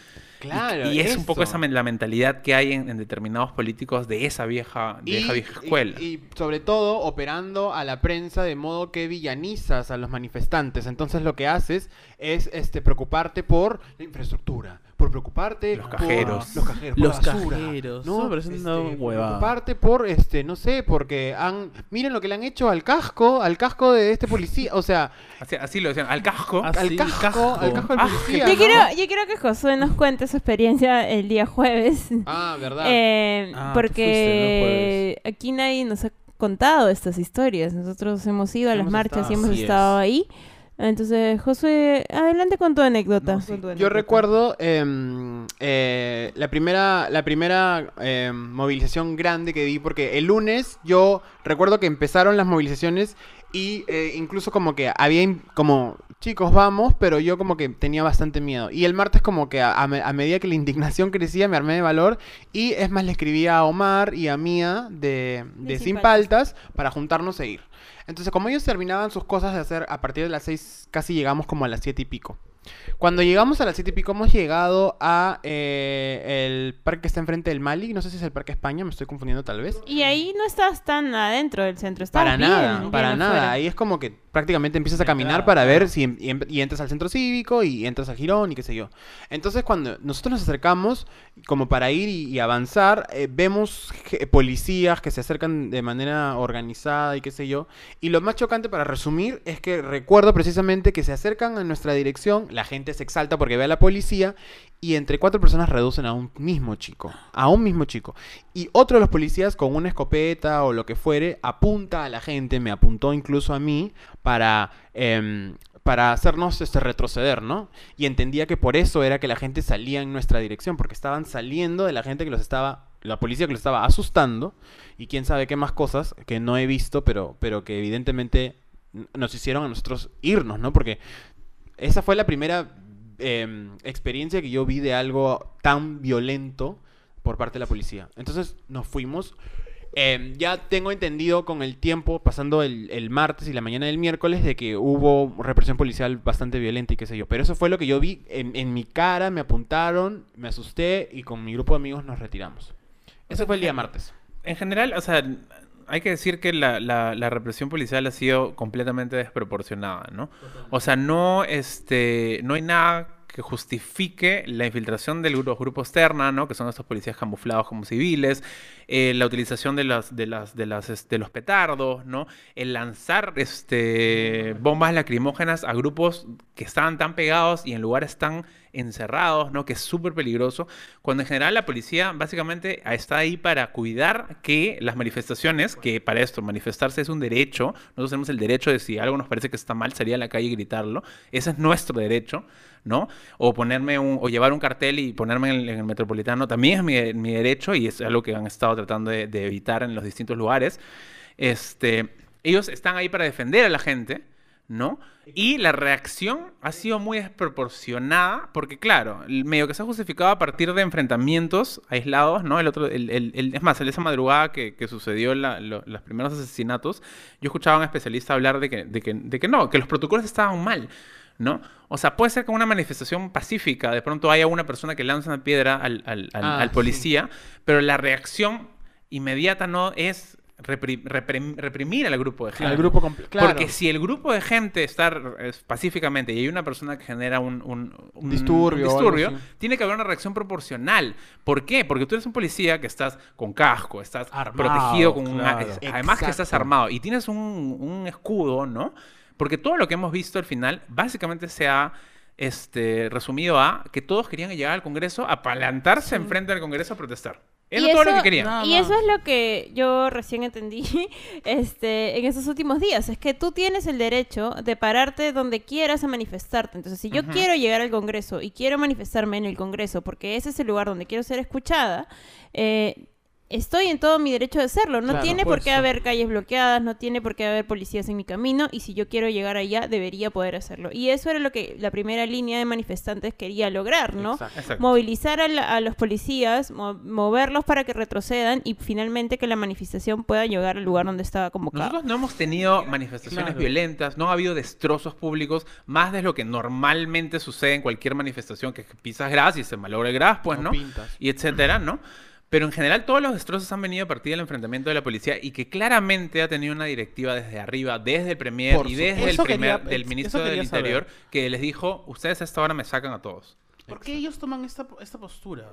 C: Y-
B: Claro,
C: Y, es un poco esa la mentalidad que hay en, en determinados políticos de esa vieja, de esa vieja escuela.
B: Y, y sobre todo operando a la prensa de modo que villanizas a los manifestantes. Entonces lo que haces es este preocuparte por la infraestructura, por preocuparte
C: Los
B: por
C: cajeros.
B: los cajeros, por
D: Los
B: la basura,
D: cajeros.
B: ¿no?
D: Una
B: Este, por preocuparte por este, no sé, porque han miren lo que le han hecho al casco, al casco de este policía, o sea,
C: Así, así lo decían, al casco.
B: Al casco,
D: casco.
B: al casco del
C: Ah,
B: policía.
A: Yo
B: ¿no?
A: quiero, yo quiero que Josué nos cuente su experiencia el día jueves.
B: Ah, verdad.
A: Eh,
D: Ah,
A: porque aquí nadie nos ha contado estas historias. Nosotros hemos ido a las
B: Hemos
A: marchas
B: estado,
A: y hemos
D: así
A: estado
D: es.
A: ahí. Entonces, Josué, adelante con tu anécdota.
B: No, sí.
A: Con tu
B: Yo recuerdo em, eh, la primera, la primera em, movilización grande que vi, porque el lunes yo recuerdo que empezaron las movilizaciones y eh, incluso como que había como chicos vamos, pero yo como que tenía bastante miedo. Y el martes como que a, a me- a medida que la indignación crecía me armé de valor y es más le escribí a Omar y a Mía de, de
A: De
B: Sin
A: Sin
B: Paltas para juntarnos e ir. Entonces como ellos terminaban sus cosas de hacer a partir de las seis, casi llegamos como a las siete y pico. Cuando llegamos a las siete y pico hemos llegado a eh, el parque que está enfrente del Mali, no sé si es el Parque España, me estoy confundiendo tal vez.
A: Y ahí no estás tan adentro del centro, estás
B: Para
A: bien,
B: nada,
A: bien
B: para nada. Ahí es como que prácticamente empiezas a caminar para ver si em- y, em- y entras al centro cívico y entras al Girón y qué sé yo. Entonces cuando nosotros nos acercamos como para ir y, y avanzar, eh, vemos policías que se acercan de manera organizada y qué sé yo. Y lo más chocante para resumir es que recuerdo precisamente que se acercan a nuestra dirección, la gente se exalta porque ve a la policía y entre cuatro personas reducen a un mismo chico, a un mismo chico. Y otro de los policías con una escopeta o lo que fuere apunta a la gente, me apuntó incluso a mí para em, para hacernos este retroceder, ¿no? Y entendía que por eso era que la gente salía en nuestra dirección, porque estaban saliendo de la gente que los estaba la policía que los estaba asustando y quién sabe qué más cosas que no he visto, pero pero que evidentemente nos hicieron a nosotros irnos, ¿no? Porque esa fue la primera em, experiencia que yo vi de algo tan violento por parte de la policía. Entonces nos fuimos. Em, ya tengo entendido con el tiempo, pasando el, el martes y la mañana del miércoles, de que hubo represión policial bastante violenta y qué sé yo. Pero eso fue lo que yo vi en, en mi cara, me apuntaron, me asusté y con mi grupo de amigos nos retiramos. Eso fue el día martes.
C: En general, o sea, hay que decir que la, la- la represión policial ha sido completamente desproporcionada, ¿no? O sea, no, este, no hay nada que justifique la infiltración de los grupos terna, ¿no? Que son estos policías camuflados como civiles, eh, la utilización de las, de las, de las, es- de los petardos, ¿no? El lanzar, este, bombas lacrimógenas a grupos que estaban tan pegados y en lugares tan encerrados, ¿no? Que es súper peligroso. Cuando en general la policía básicamente está ahí para cuidar que las manifestaciones, que para esto manifestarse es un derecho, nosotros tenemos el derecho de si algo nos parece que está mal, salir a la calle y gritarlo. Ese es nuestro derecho, ¿no? O ponerme un, o llevar un cartel y ponerme en el, metropolitano también es mi, mi derecho y es algo que han estado tratando de, de evitar en los distintos lugares. Este, ellos están ahí para defender a la gente, ¿no? Y la reacción ha sido muy desproporcionada, porque claro, el medio que se ha justificado a partir de enfrentamientos aislados, ¿no? El otro, el, el- el- es más, en esa madrugada que, que sucedió la- lo- los primeros asesinatos, yo escuchaba a un especialista hablar de que, de que, de que no, que los protocolos estaban mal. ¿No? O sea, puede ser que una manifestación pacífica de pronto haya una persona que lanza una piedra al, al- al-
B: Ah,
C: al
B: sí.
C: policía, pero la reacción inmediata no es repri- reprim- reprimir al grupo de gente.
B: Al grupo completo. Claro.
C: Porque si el grupo de gente está eh, pacíficamente y hay una persona que genera un, un- un-
B: Disturbio
C: un tiene que haber una reacción proporcional. ¿Por qué? Porque tú eres un policía que estás con casco, estás
D: Armado,
C: protegido con
D: claro.
C: Además que estás armado y tienes un, escudo, ¿no? Porque todo lo que hemos visto al final básicamente se ha este, resumido a que todos querían llegar al Congreso a palantarse enfrente del Congreso a protestar. Eso
A: Y
C: es todo lo
A: eso-
C: que querían.
D: Nada
A: Y eso es lo que yo recién entendí este, en estos últimos días. Es que tú tienes el derecho de pararte donde quieras a manifestarte. Entonces, si yo quiero llegar al Congreso y quiero manifestarme en el Congreso porque ese es el lugar donde quiero ser escuchada, eh, estoy en todo mi derecho de hacerlo. No
B: Claro,
A: tiene
D: por
A: por qué
D: eso.
A: haber calles bloqueadas, no tiene por qué haber policías en mi camino y si yo quiero llegar allá, debería poder hacerlo. Y eso era lo que la primera línea de manifestantes quería lograr, ¿no?
B: Exacto.
C: Exacto.
A: movilizar a, la- a los policías, mo- moverlos para que retrocedan y finalmente que la manifestación pueda llegar al lugar donde estaba convocada.
C: Nosotros no hemos tenido manifestaciones
D: Claro.
C: violentas, no ha habido destrozos públicos, más de lo que normalmente sucede en cualquier manifestación, que pisas gras y se malogra el gras, pues,
B: No.
C: Y etcétera, ¿no? Pero en general todos los destrozos han venido a partir del enfrentamiento de la policía y que claramente ha tenido una directiva desde arriba, desde el premier
B: Por
C: y desde el primer
D: quería-
C: del ministro del
D: saber.
C: Interior que les dijo, ustedes a esta hora me sacan a todos.
D: ¿Por qué ellos toman esta, esta postura?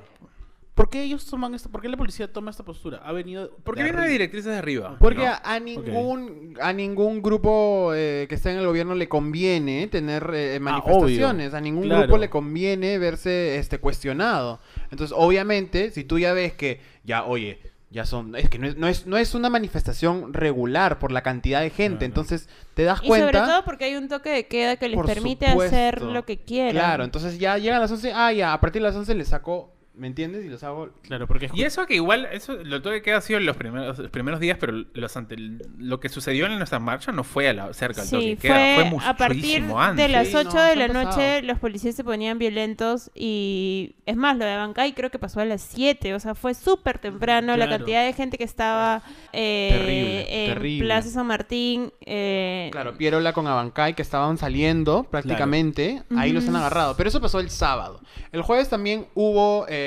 D: ¿Por qué ellos toman esta, por qué la policía toma esta postura? Ha venido
C: Porque
D: de
C: viene de directrices de arriba.
B: Porque
C: ¿no?
B: a, a ningún a ningún grupo eh, que esté en el gobierno le conviene tener eh, manifestaciones, a ningún
D: Claro.
B: grupo le conviene verse este cuestionado. Entonces, obviamente, si tú ya ves que ya, oye, ya son, es que no es, no es, no es una manifestación regular por la cantidad de gente,
D: Claro.
B: entonces te das
A: Y
B: cuenta.
A: sobre todo porque hay un toque de queda que les
B: Por
A: permite
B: supuesto.
A: hacer lo que quieran.
B: Claro, entonces ya llegan las 11, ah, ya, a partir de las 11 les saco, ¿me entiendes? Y los hago
D: Claro, porque
C: Y eso que igual, eso lo todo que ha sido en los primeros, los primeros días, pero los ante, lo que sucedió en nuestra marcha no fue a la, cerca del toque
A: Sí,
C: queda,
A: fue,
C: fue
A: a partir
C: muchísimo
A: de las
B: Sí,
A: 8
B: no,
A: de la noche los policías se ponían violentos y es más, lo de Bancay creo que pasó a las 7, o sea, fue súper temprano la cantidad de gente que estaba eh,
B: Terrible,
A: en
B: terrible.
A: Plaza San Martín. eh,
B: Claro, Pierola con Abancay que estaban saliendo prácticamente, ahí los han agarrado. Pero eso pasó el sábado. El jueves también hubo eh,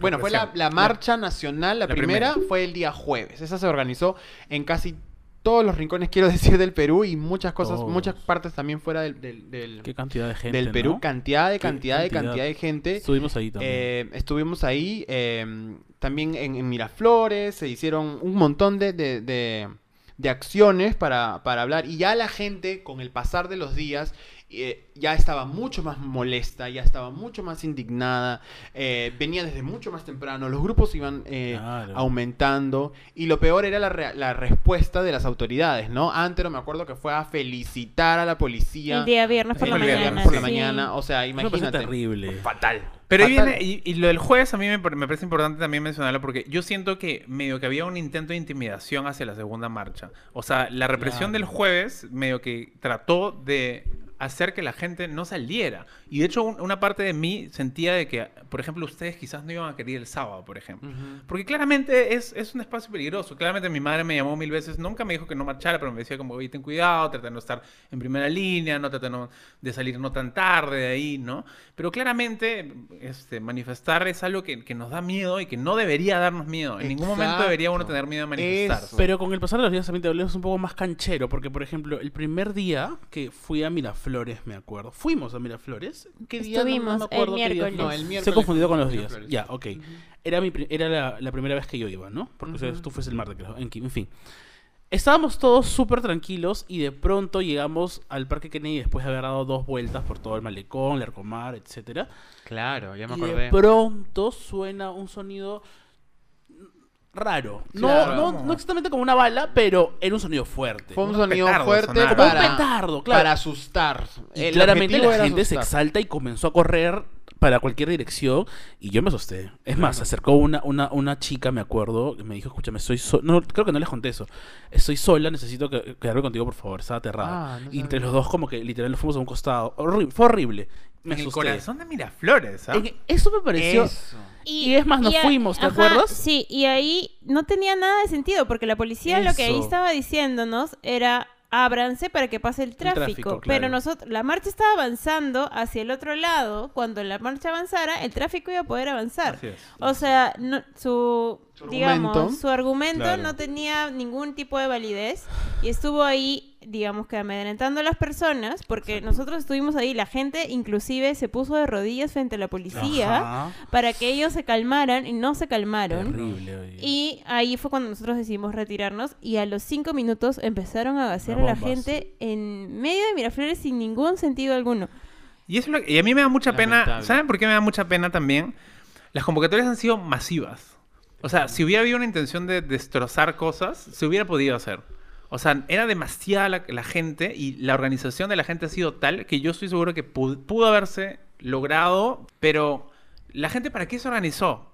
B: Bueno, fue la, marcha nacional, la,
C: la
B: primera,
C: primera.
B: fue el día jueves. Esa se organizó en casi todos los rincones, quiero decir, del Perú y muchas cosas, muchas partes también fuera del, del, del-
D: qué cantidad de gente,
B: del Perú.
D: ¿no?
B: Cantidad de cantidad de
D: cantidad.
B: cantidad de gente.
D: Estuvimos ahí también.
B: Eh, estuvimos ahí, eh, también en, en Miraflores, se hicieron un montón de, de- de- de acciones para, para hablar y ya la gente con el pasar de los días eh, ya estaba mucho más molesta, ya estaba mucho más indignada, eh, venía desde mucho más temprano, los grupos iban eh,
D: Claro.
B: aumentando y lo peor era la, respuesta de las autoridades, ¿no? Antero me acuerdo que fue a felicitar a la policía
A: el día viernes por
C: Sí,
A: la
C: el día
A: mañana.
B: viernes por la mañana, o sea, imagínate.
D: terrible.
B: Fatal.
C: Pero ahí viene, y, y lo del jueves a mí me, par- me parece importante también mencionarlo porque yo siento que medio que había un intento de intimidación hacia la segunda marcha. O sea, la represión
D: Claro.
C: del jueves medio que trató de hacer que la gente no saliera. Y de hecho un- una parte de mí sentía de que, por ejemplo, ustedes quizás no iban a querer el sábado, por ejemplo.
B: Ujú.
C: Porque claramente es, es un espacio peligroso. Claramente mi madre me llamó mil veces, nunca me dijo que no marchara, pero me decía como, oye, ten cuidado, trata de no estar en primera línea, no trata de, salir no tan tarde de ahí, ¿no? Pero claramente este, manifestar es algo que, que nos da miedo y que no debería darnos miedo. En ningún momento debería uno
B: Exacto.
C: tener miedo de manifestarse.
B: Eso.
D: Pero con el pasar de los días también te volvemos un poco más canchero, porque por ejemplo, el primer día que fui a Miraflores, me acuerdo, fuimos a Miraflores, ¿qué día? No- no,
A: Estuvimos
D: me acuerdo
A: el
D: qué día.
B: No, el
D: Se
B: miércoles
D: he confundido con los días.
B: Miraflores.
D: Ya, ok. Era, mi, era la, la primera vez que yo iba, ¿no? Porque o sea, tú fuiste el martes, creo. En, en fin. Estábamos todos súper tranquilos y de pronto llegamos al Parque Kennedy después de haber dado dos vueltas por todo el malecón, Larcomar, etcétera.
B: Claro, ya me
D: Y
B: acordé.
D: de pronto suena un sonido raro. No,
B: Claro.
D: no, no exactamente como una bala, pero era un sonido fuerte.
B: Fue un sonido
C: petardos
B: fuerte
C: sonaron.
D: Como un
B: para,
D: petardo, claro.
B: para asustar.
D: y
B: El
D: claramente
B: objetivo
D: la
B: era
D: gente se
B: asustar.
D: exalta y comenzó a correr para cualquier dirección y yo me asusté. Es más, se acercó una, una, una chica, me acuerdo, y me dijo, escúchame, estoy sola. No, creo que no les conté eso. Estoy sola, necesito que, quedarme contigo, por favor. Estaba aterrada.
B: Ah, no
D: y entre
B: sabía.
D: los dos como que literal nos fuimos a un costado. Horri- fue horrible. Me
C: en el
D: asusté.
C: corazón de Miraflores, ¿ah?
D: En- eso me pareció...
B: Eso.
D: Y es más, nos
A: a-
D: fuimos, ¿te acuerdas?
A: Sí, y ahí no tenía nada de sentido, porque la policía lo que ahí estaba diciéndonos era ábranse para que pase el tráfico.
D: tráfico,
A: Pero
D: claro.
A: nosotros, la marcha estaba avanzando hacia el otro lado. Cuando la marcha avanzara, el tráfico iba a poder avanzar.
C: Así es.
A: O sea, no- su,
B: Su
A: digamos,
B: argumento.
A: su argumento
D: Claro.
A: no tenía ningún tipo de validez y estuvo ahí, digamos que amedrentando a las personas, porque nosotros estuvimos ahí, la gente inclusive se puso de rodillas frente a la policía
D: Ajá.
A: para que ellos se calmaran y no se calmaron.
D: Terrible, oye.
A: Y ahí fue cuando nosotros decidimos retirarnos y a los cinco minutos empezaron a vaciar a la gente en medio de Miraflores sin ningún sentido alguno.
C: Y, eso es lo que- y a mí me da mucha pena. ¿saben por qué me da mucha pena también? Las convocatorias han sido masivas. O sea, si hubiera habido una intención de destrozar cosas, se hubiera podido hacer. O sea, era demasiada la, la gente y la organización de la gente ha sido tal que yo estoy seguro que pu- pudo haberse logrado, pero la gente para qué se organizó?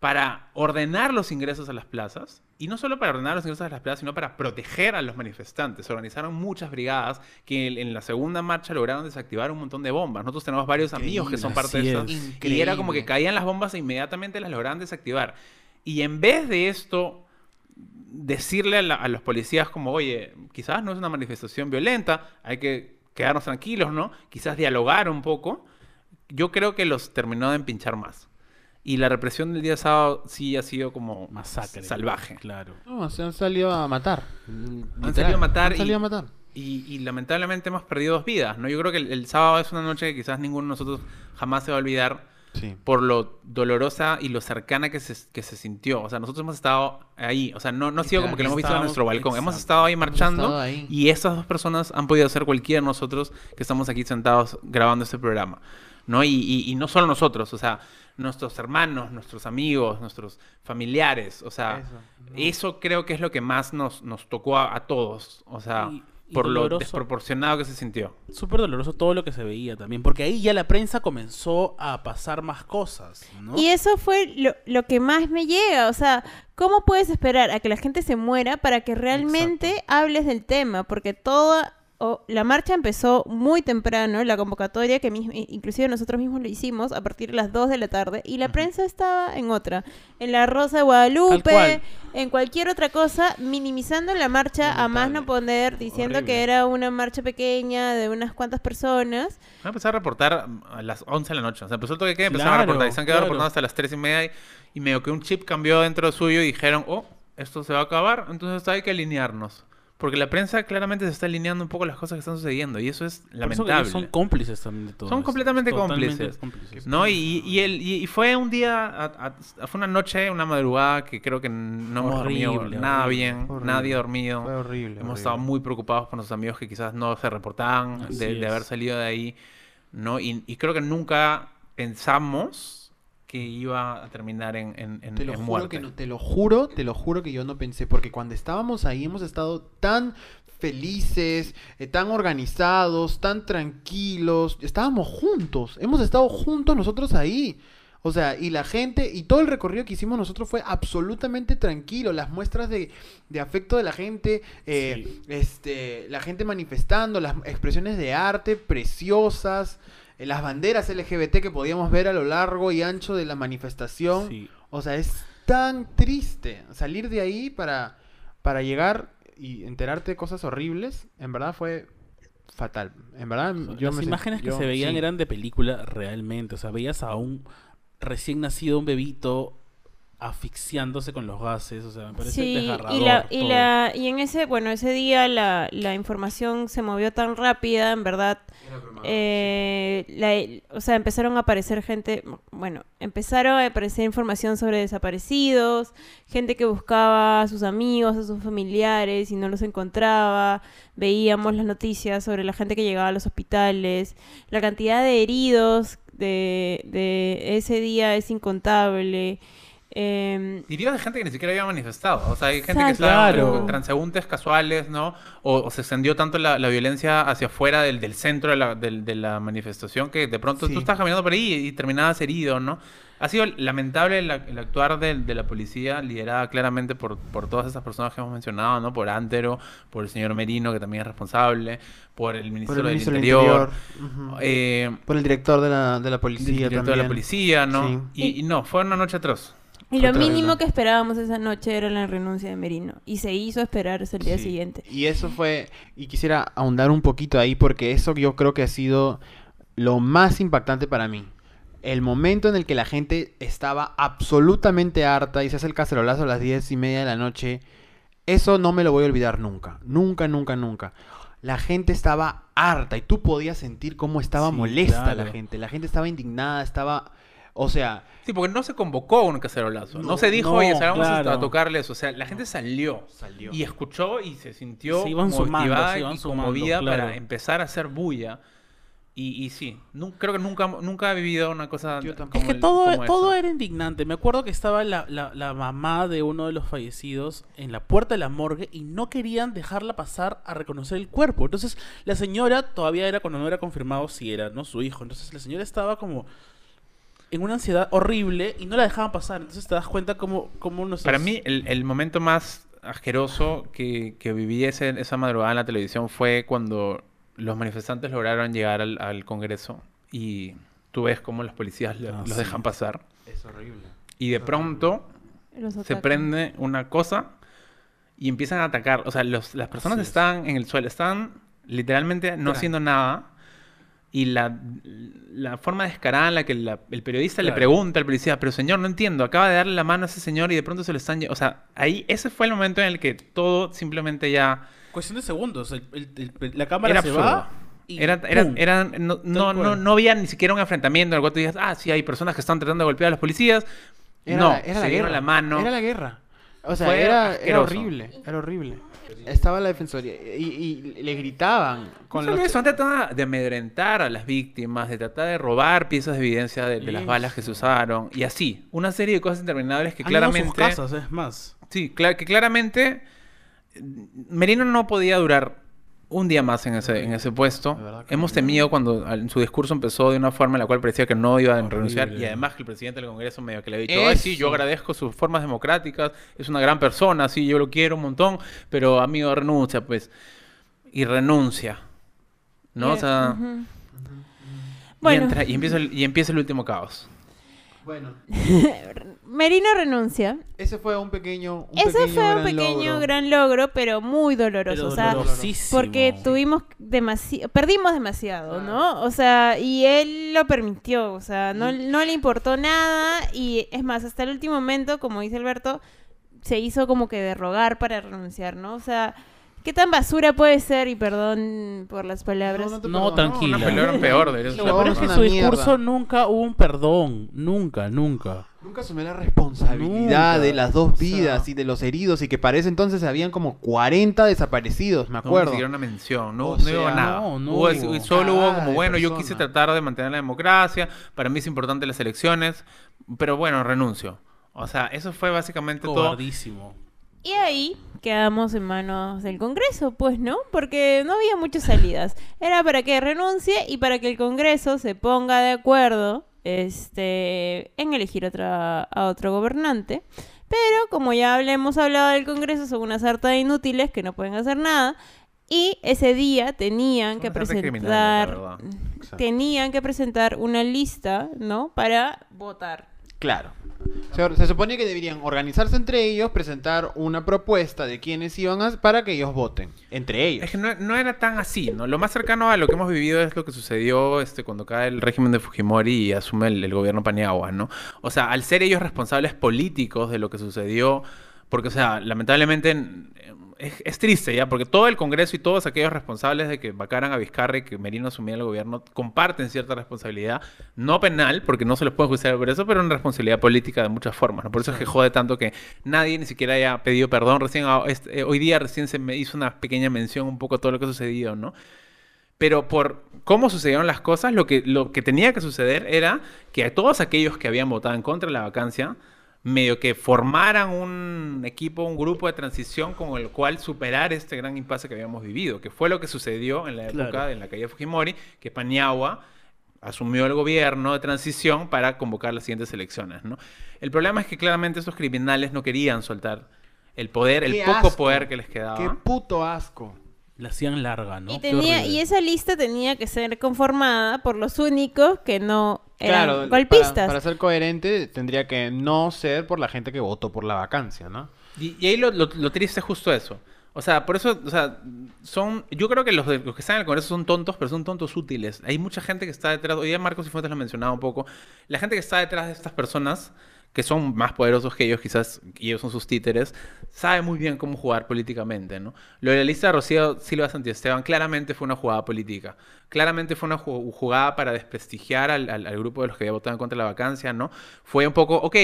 C: Para ordenar los ingresos a las plazas. Y no solo para ordenar los ingresos a las plazas, sino para proteger a los manifestantes. Se organizaron muchas brigadas que en la segunda marcha lograron desactivar un montón de bombas. Nosotros tenemos varios amigos que son parte de
D: es.
C: esto. Y era como que caían las bombas e inmediatamente las lograban desactivar. Y en vez de esto, decirle a, la- a los policías como, oye, quizás no es una manifestación violenta, hay que quedarnos tranquilos, ¿no? Quizás dialogar un poco. Yo creo que los terminó de empinchar más. Y la represión del día sábado sí ha sido como
D: Masacre.
C: salvaje.
D: Claro.
B: No, se han salido a matar.
C: Han salido a matar
B: Han salido
C: y-
B: a matar.
C: Y, y lamentablemente hemos perdido dos vidas, ¿no? Yo creo que el, el sábado es una noche que quizás ninguno de nosotros jamás se va a olvidar
B: Sí.
C: por lo dolorosa y lo cercana que se, que se sintió. O sea, nosotros hemos estado ahí. O sea, no, no ha sido como que lo hemos visto en nuestro balcón. Hemos estado ahí marchando
B: estado ahí.
C: y esas dos personas han podido ser cualquiera de nosotros que estamos aquí sentados grabando este programa. ¿no? Y, y- y no solo nosotros, o sea, nuestros hermanos, nuestros amigos, nuestros familiares. O sea, eso, creo que es lo que más nos, nos tocó a, a todos. O sea,
D: Y-
C: por lo desproporcionado que se sintió.
D: Súper doloroso todo lo que se veía también, porque ahí ya la prensa comenzó a pasar más cosas, ¿no?
A: Y eso fue lo, lo que más me llega, o sea, ¿cómo puedes esperar a que la gente se muera para que realmente hables del tema? Porque toda o- la marcha empezó muy temprano, la convocatoria que mis- inclusive nosotros mismos lo hicimos a partir de las 2 de la tarde y la prensa estaba en otra, en la Rosa de Guadalupe, en cualquier otra cosa, minimizando la marcha a más no poder, diciendo
D: Horrible.
A: que era una marcha pequeña de unas cuantas personas.
C: Van a empezar a reportar a las 11 de la noche. O sea, empezó el toque de queda, empezaron a reportar. Y se han quedado
D: claro.
C: reportando hasta las 3 y media. Y, y medio que un chip cambió dentro suyo y dijeron, oh, esto se va a acabar, entonces hay que alinearnos. Porque la prensa claramente se está alineando un poco las cosas que están sucediendo. Y eso es
D: Por eso que
C: lamentable.
D: son cómplices también de todo
C: Son
D: esto.
C: completamente cómplices. ¿No? Y, y, el- y- y fue un día, a- a- fue una noche, una madrugada que creo que no hemos dormido nada
D: horrible,
C: bien,
B: horrible.
C: nadie ha dormido.
B: Fue horrible.
C: Hemos
B: horrible.
C: estado muy preocupados por nuestros amigos que quizás no se reportaban de, de haber salido de ahí, ¿no? Y, y creo que nunca pensamos que iba a terminar en, en, en-
B: Te lo
C: en
B: juro
C: muerte.
B: que no, te lo juro, te lo juro que yo no pensé, porque cuando estábamos ahí hemos estado tan felices, eh, tan organizados, tan tranquilos, estábamos juntos, hemos estado juntos nosotros ahí. O sea, y la gente, y todo el recorrido que hicimos nosotros fue absolutamente tranquilo. Las muestras de, de afecto de la gente, eh,
D: Sí.
B: este, la gente manifestando, las expresiones de arte preciosas, las banderas LGBT que podíamos ver a lo largo y ancho de la manifestación.
D: Sí.
B: O sea, es tan triste salir de ahí para, para llegar y enterarte de cosas horribles. En verdad fue fatal. En verdad, yo
D: Las
B: me
D: imágenes que
B: yo-
D: se veían
B: sí.
D: eran de película realmente. O sea, veías a un recién nacido, un bebito, asfixiándose con los gases. O sea, me parece
A: Sí,
D: desgarrador.
A: y, la, y,
D: todo.
A: la, y en ese, bueno, ese día la, la información se movió tan rápida, en verdad, eh, la- o sea, empezaron a aparecer gente, bueno, empezaron a aparecer información sobre desaparecidos, gente que buscaba a sus amigos, a sus familiares y no los encontraba, veíamos las noticias sobre la gente que llegaba a los hospitales, la cantidad de heridos de, de ese día es incontable. Em,
C: Diría de gente que ni siquiera había manifestado. O sea, hay gente que estaba
D: Claro.
C: con transeúntes casuales, ¿no? O, o se extendió tanto la, la violencia hacia afuera del, del centro de la, del- de la manifestación que de pronto
B: Sí.
C: tú estás caminando por ahí y, y terminabas herido, ¿no? Ha sido lamentable el, el actuar de, de la policía, liderada claramente por, por todas esas personas que hemos mencionado, ¿no? Por Antero, por el señor Merino, que también es responsable, por el
B: Por ministro del
C: Interior,
B: Interior. Ujú.
C: eh,
B: Por el director de la, de la policía
C: del director de la
B: también.
C: policía, ¿no?
B: Sí.
C: Y, y no, fue una noche atroz.
A: Y lo mínimo que esperábamos esa noche era la renuncia de Merino. Y se hizo esperar hasta el día
B: Sí.
A: siguiente.
B: Y eso fue, y quisiera ahondar un poquito ahí porque eso yo creo que ha sido lo más impactante para mí. El momento en el que la gente estaba absolutamente harta y se hace el cacerolazo a las diez y media de la noche, eso no me lo voy a olvidar nunca. Nunca, nunca, nunca. La gente estaba harta y tú podías sentir cómo estaba
D: Sí,
B: molesta la gente. La gente estaba indignada, estaba... O sea,
C: Sí, porque no se convocó un cacerolazo. No,
B: No,
C: se dijo,
D: no,
C: oye, salgamos a- a
D: claro.
C: tocarles. O sea, la gente salió.
B: salió.
C: Y escuchó y se sintió
D: Se iban sumando,
C: motivada
D: se iban
C: y
D: sumando,
C: conmovida
D: claro.
C: para empezar a hacer bulla. Y, y sí, creo que nunca, nunca he vivido una cosa
B: Yo
C: como
D: Es que
C: el-
D: todo,
C: como
D: todo
C: esa.
D: era indignante. Me acuerdo que estaba la, la- la mamá de uno de los fallecidos en la puerta de la morgue y no querían dejarla pasar a reconocer el cuerpo. Entonces la señora todavía era cuando no era confirmado si era no su hijo. Entonces la señora estaba como en una ansiedad horrible y no la dejaban pasar. Entonces te das cuenta cómo, cómo nos
C: Para mí, el, el momento más asqueroso que, que viví ese- esa madrugada en la televisión fue cuando los manifestantes lograron llegar al, al Congreso y tú ves cómo los policías lo-
D: Ah,
C: los
D: sí.
C: dejan pasar.
B: Es horrible.
C: Y de pronto se prende una cosa y empiezan a atacar. O sea, los- las personas
D: Así es.
C: están en el suelo, están literalmente no haciendo nada. Y la, la forma descarada en la que la- el periodista le
D: Claro.
C: pregunta al policía, pero señor, no entiendo, acaba de darle la mano a ese señor y de pronto se lo están... lle-". O sea, ahí ese fue el momento en el que todo simplemente ya...
D: Cuestión de segundos. el- el- el- la cámara
C: Era
D: se
C: absurdo.
D: va y
C: Era, era, era- no, no, no, no había ni siquiera un enfrentamiento en el cual tú digas, ah, sí, hay personas que están tratando de golpear a los policías.
B: Era,
C: no,
B: era
C: se
B: la
C: dieron
B: guerra.
C: la mano.
B: Era la guerra. O sea,
C: Fue
B: era, era horrible. Era horrible. Estaba la defensoría y, y le gritaban con
C: No solo
B: los...
C: eso, han tratado de amedrentar a las víctimas, de tratar de robar piezas de evidencia de, de las balas que se usaron y así. Una serie de cosas interminables que
D: Han a sus
C: claramente...
D: casas, es más.
C: Sí, cla- que claramente eh, Merino no podía durar un día más en ese, en ese puesto. Hemos temido cuando en su discurso empezó de una forma en la cual parecía que no iba a renunciar y además que el presidente del Congreso medio que le había dicho, ay sí, yo agradezco sus formas democráticas, es una gran persona, sí, yo lo quiero un montón, pero amigo renuncia, pues. Y renuncia. ¿No? O sea,
A: Bueno,
C: entra- y empieza el, y empieza el último caos.
B: Bueno,
A: Merino renuncia.
B: ese fue un pequeño... Un
A: Ese
B: pequeño
A: fue un
B: gran
A: pequeño
B: logro.
A: gran logro, pero muy doloroso.
D: Pero
A: o sea,
D: dolorosísimo.
A: porque tuvimos demasiado, perdimos demasiado, ¿no? O sea, y él lo permitió, o sea, no, no le importó nada y es más, hasta el último momento, como dice Alberto, se hizo como que de rogar para renunciar, ¿no? O sea, ¿qué tan basura puede ser? Y perdón por las palabras.
B: No, no
D: No,
C: pelea peor.
D: Lo
B: huevón
D: peor
B: es
D: que su
B: mierda.
D: discurso nunca hubo un perdón. Nunca, nunca.
B: Nunca asumió la responsabilidad
D: Nunca.
B: de las dos
D: O sea-
B: vidas y de los heridos y que para ese entonces habían como 40 desaparecidos, me
C: No, ni
B: acuerdo.
C: siquiera una mención, no,
B: O
C: no
B: sea,
C: hubo nada.
D: no, no
C: Hubo-
D: hubo.
C: solo hubo como, bueno, yo quise tratar de mantener la democracia, para mí es importante las elecciones, pero bueno, renuncio. O sea, eso fue básicamente todo.
D: Cobardísimo.
A: Y ahí quedamos en manos del Congreso, pues, ¿no? Porque no había muchas salidas. Era para que renuncie y para que el Congreso se ponga de acuerdo este, en elegir otra, a otro gobernante. Pero como ya hemos hablado del Congreso, son una sarta de inútiles que no pueden hacer nada. Y ese día tenían que presentar, tenían que presentar una lista, ¿no? Para votar.
B: Claro. Se, se supone que deberían organizarse entre ellos, presentar una propuesta de quiénes iban a... para que ellos voten. Entre ellos.
C: Es que no, no era tan así, ¿no? Lo más cercano a lo que hemos vivido es lo que sucedió este, cuando cae el régimen de Fujimori y asume el, el gobierno Paniagua, ¿no? O sea, al ser ellos responsables políticos de lo que sucedió, porque, o sea, lamentablemente es, es triste ya, porque todo el Congreso y todos aquellos responsables de que vacaran a Vizcarra y que Merino asumiera el gobierno comparten cierta responsabilidad, no penal, porque no se les puede juzgar por eso, pero una responsabilidad política de muchas formas, ¿no? Por eso es que jode tanto que nadie ni siquiera haya pedido perdón. Recién, ah, este, eh, hoy día recién se me hizo una pequeña mención un poco a todo lo que ha sucedido, ¿no? Pero por cómo sucedieron las cosas, lo que, lo que tenía que suceder era que a todos aquellos que habían votado en contra de la vacancia, medio que formaran un equipo, un grupo de transición con el cual superar este gran impasse que habíamos vivido, que fue lo que sucedió en la época
D: Claro.
C: de la caída de Fujimori, que Paniagua asumió el gobierno de transición para convocar las siguientes elecciones, ¿no? El problema es que claramente estos criminales no querían soltar el poder, el poco
B: asco.
C: poder que les quedaba.
B: Qué puto asco.
D: La hacían larga, ¿no?
A: Y, tenía, y esa lista tenía que ser conformada por los únicos que no eran
B: Claro,
A: golpistas.
B: Para, para ser coherente, tendría que no ser por la gente que votó por la vacancia, ¿no?
C: Y, y ahí lo, lo- lo triste es justo eso. O sea, por eso, o sea, son. Yo creo que los, de- los que están en el Congreso son tontos, pero son tontos útiles. Hay mucha gente que está detrás. Hoy día Marcos y Fuentes lo ha mencionado un poco. La gente que está detrás de estas personas, que son más poderosos que ellos, quizás, y ellos son sus títeres, sabe muy bien cómo jugar políticamente, ¿no? Lo de la lista de Rocío Silva Santiesteban claramente fue una jugada política. Claramente fue una ju- jugada para desprestigiar al, al- grupo de los que había votado contra la vacancia, ¿no? Fue un poco, ok,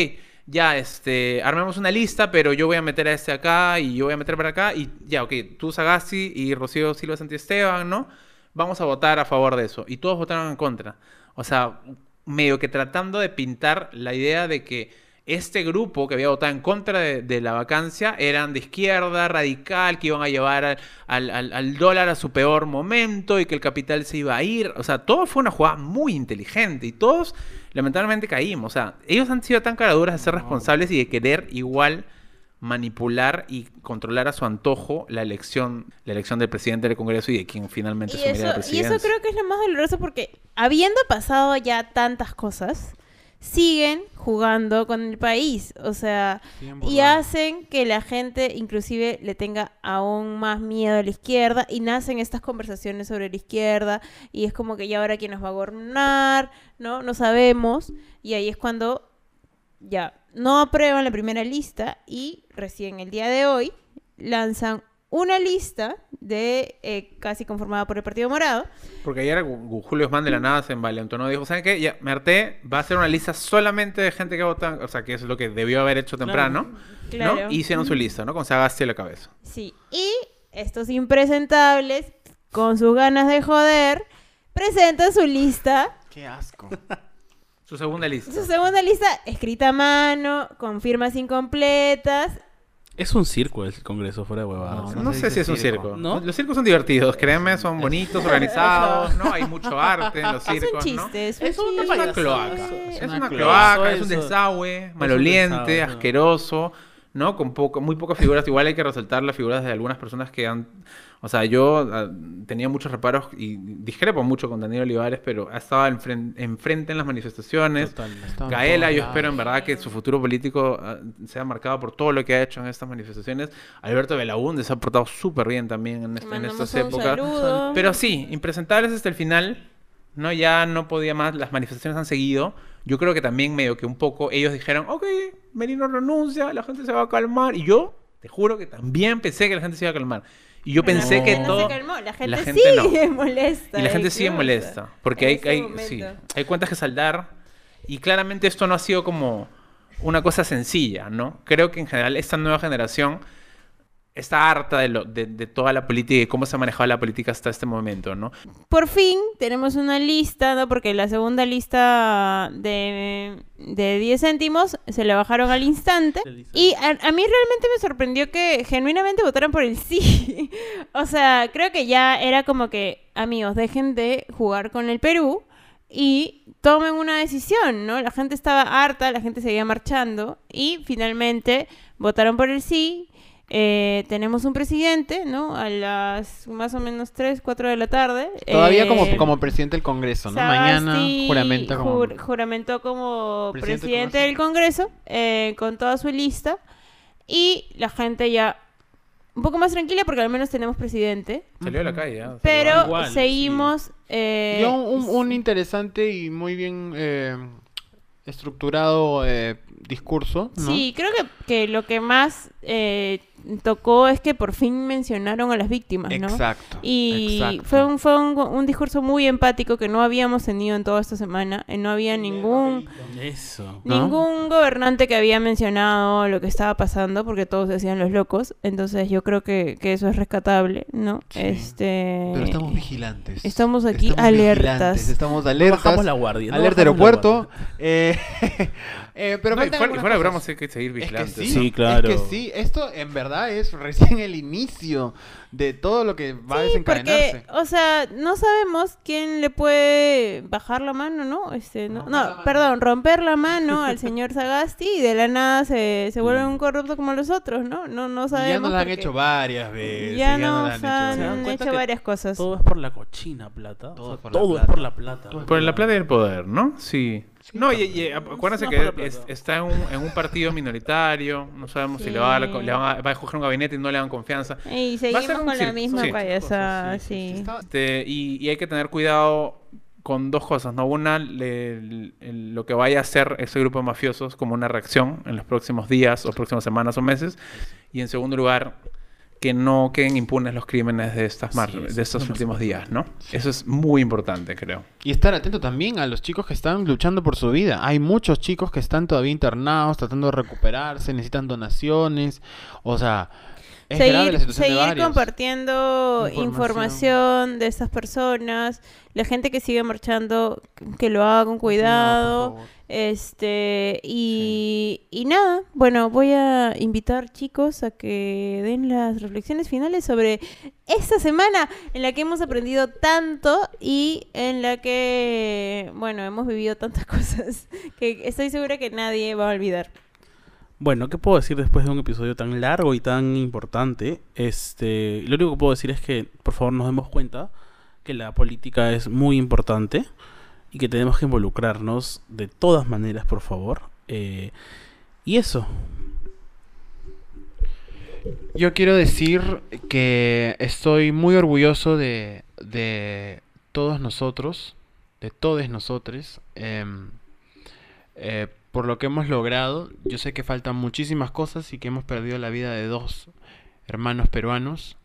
C: ya, este, armemos una lista, pero yo voy a meter a este acá y yo voy a meter para acá y ya, ok, tú Sagasti y Rocío Silva Santiesteban, ¿no? vamos a votar a favor de eso. Y todos votaron en contra. O sea, medio que tratando de pintar la idea de que este grupo que había votado en contra de, de la vacancia eran de izquierda, radical, que iban a llevar al, al- al- al dólar a su peor momento y que el capital se iba a ir. O sea, todo fue una jugada muy inteligente y todos lamentablemente caímos. O sea, ellos han sido tan caraduras de ser responsables y de querer igual manipular y controlar a su antojo la elección, la elección del presidente del Congreso y de quien finalmente
A: Y
C: asumirá la
A: eso, y
C: presidencia.
A: eso creo que es lo más doloroso porque habiendo pasado ya tantas cosas, siguen jugando con el país. O sea, y hacen que la gente inclusive le tenga aún más miedo a la izquierda y nacen estas conversaciones sobre la izquierda y es como que ya ahora quién nos va a gobernar, ¿no? No sabemos. Y ahí es cuando ya no aprueban la primera lista y recién el día de hoy lanzan una lista de eh, casi conformada por el Partido Morado.
C: Porque ayer Julio Osman de la nada se envalentonó. Dijo, ¿saben qué? Ya, me harté. Va a ser una lista solamente de gente que vota. O sea, que es lo que debió haber hecho temprano.
A: Claro.
C: ¿no? Y hicieron su lista, ¿no? Con Sagasti a la cabeza.
A: Sí. Y estos impresentables, con sus ganas de joder, presentan su lista,
B: Qué asco.
C: Su segunda lista.
A: su segunda lista escrita a mano, con firmas incompletas.
D: Es un circo el Congreso, fuera de huevadas.
B: No,
C: No,
B: se
C: sé si es un
B: circo.
C: circo.
D: ¿No?
C: Los circos son divertidos, créanme, son bonitos, organizados, ¿no? Hay mucho arte en los
A: Es un
C: circos, ¿no?
A: chiste, es,
D: Es
A: un
D: una
C: Es
A: chiste.
C: una cloaca.
D: Es
C: Es
D: una
C: una
D: cloaca,
C: cloaca, es un desagüe, maloliente, asqueroso, ¿no? Con poco, muy pocas figuras. Igual hay que resaltar las figuras de algunas personas que han... O sea, yo ah, tenía muchos reparos y discrepo mucho con Daniel Olivares, pero ha estado enfren- enfrente en las manifestaciones.
B: En
C: Gaela, yo espero en verdad que su futuro político ah, sea marcado por todo lo que ha hecho en estas manifestaciones. Alberto Belaúnde se ha portado súper bien también en,
A: Le
C: est- en estas épocas.
A: saludo.
C: Pero sí, impresentables hasta el final. No, ya no podía más. Las manifestaciones han seguido. Yo creo que también medio que un poco ellos dijeron, ok, Merino renuncia, la gente se va a calmar. Y yo, te juro que también pensé que la gente se iba a calmar. Y yo pensé
A: la
C: que
A: no
C: todo...
A: se calmó, la gente,
C: la gente
A: sigue molesta.
C: Y la gente sigue molesta. Porque hay, hay, sí, hay cuentas que saldar. Y claramente esto no ha sido como una cosa sencilla, ¿no? Creo que en general esta nueva generación está harta de, lo, de, de toda la política y de cómo se ha manejado la política hasta este momento, ¿no?
A: Por fin tenemos una lista, ¿no? Porque la segunda lista de, de 10 céntimos se la bajaron al instante. Y a, a mí realmente me sorprendió que genuinamente votaran por el sí. o sea, creo que ya era como que, amigos, dejen de jugar con el Perú y tomen una decisión, ¿no? La gente estaba harta, la gente seguía marchando y finalmente votaron por el sí. Eh, tenemos un presidente, ¿no? A las más o menos 3, 4 de la tarde.
B: Todavía como,
A: Eh,
B: como presidente del Congreso, ¿no? Mañana
A: Sagasti
B: juramenta como...
A: jur- juramentó como
B: Presidente
A: presidente,
B: del
A: Congreso eh, con toda su lista y la gente ya un poco más tranquila porque al menos tenemos presidente,
C: Salió a la calle, ¿eh?
A: pero
D: Igual,
A: seguimos... eh,
B: Dio un, un interesante y muy bien eh, estructurado eh, discurso, ¿no?
A: Sí, creo que, que lo que más eh, tocó es que por fin mencionaron a las víctimas, ¿no?
B: Exacto.
A: Y
B: exacto.
A: fue, un, fue un, un discurso muy empático que no habíamos tenido en toda esta semana. Eh, No había ningún...
D: Eso.
B: ¿no?
A: Ningún gobernante que había mencionado lo que estaba pasando, porque todos decían los locos. Entonces yo creo que, que eso es rescatable, ¿no?
B: Sí.
A: Este.
B: Pero estamos vigilantes.
A: estamos aquí
B: Estamos
A: alertas.
B: vigilantes, Estamos alertas.
D: bajamos la guardia. no
B: alerta aeropuerto.
D: guardia.
B: Eh, eh, pero
C: No, y fuera, y
B: algunas
C: fuera de broma, hay que seguir
B: Es que
C: vigilantes.
B: sí,
D: Sí, claro.
B: Es que sí, esto en verdad es recién el inicio de todo lo que va a desencadenarse.
A: porque, o sea, no sabemos quién le puede bajar la mano, ¿no? Este, no, no, perdón, romper la mano al señor Sagasti y de la nada se, se vuelve un corrupto como los otros, ¿no? No, no
B: Y
A: sabemos.
B: ya nos la han hecho varias veces.
A: Ya
B: nos
A: nos
B: la
D: ¿Se
A: han
B: hecho
A: varias cosas.
D: Todo es por la cochina plata.
B: Todo
D: O sea,
B: es por la plata.
D: es por la plata.
B: Todo es
C: Por la plata y el poder, ¿no? Sí. No, y, y acuérdense que es- está en un, en un partido minoritario, no sabemos si le va a, dar-
A: Sí.
C: le van a, va a escoger un gabinete y no le dan confianza.
A: Y
C: Va a
A: seguimos
C: ser un
A: con la misma
C: sí.
A: payasada,
D: Sí, sí,
A: sí.
C: Este, y, y hay que tener cuidado con dos cosas, ¿no? Una, le- el- lo que vaya a hacer ese grupo de mafiosos como una reacción en los próximos días o próximas semanas o meses. Y en segundo lugar, que no queden impunes los crímenes de estas mar-
D: Sí,
C: de
D: es
C: estos últimos días, ¿no? Eso es muy importante, creo.
B: Y estar atento también a los chicos que están luchando por su vida. Hay muchos chicos que están todavía internados, tratando de recuperarse, necesitan donaciones. O sea, Es grave la
A: seguir,
B: de
A: seguir compartiendo
B: Información.
A: información. de estas personas, la gente que sigue marchando, que lo haga con cuidado. Este, y, y nada, bueno, voy a invitar chicos a que den las reflexiones finales sobre esta semana en la que hemos aprendido tanto y en la que, bueno, hemos vivido tantas cosas que estoy segura que nadie va a olvidar.
D: Bueno, ¿qué puedo decir después de un episodio tan largo y tan importante? Este, lo único que puedo decir es que, por favor, nos demos cuenta que la política es muy importante y que tenemos que involucrarnos de todas maneras, por favor. Eh, y eso.
B: Yo quiero decir que estoy muy orgulloso de, de todos nosotros, de todos nosotros, em, eh, por lo que hemos logrado. Yo sé que faltan muchísimas cosas y que hemos perdido la vida de dos hermanos peruanos,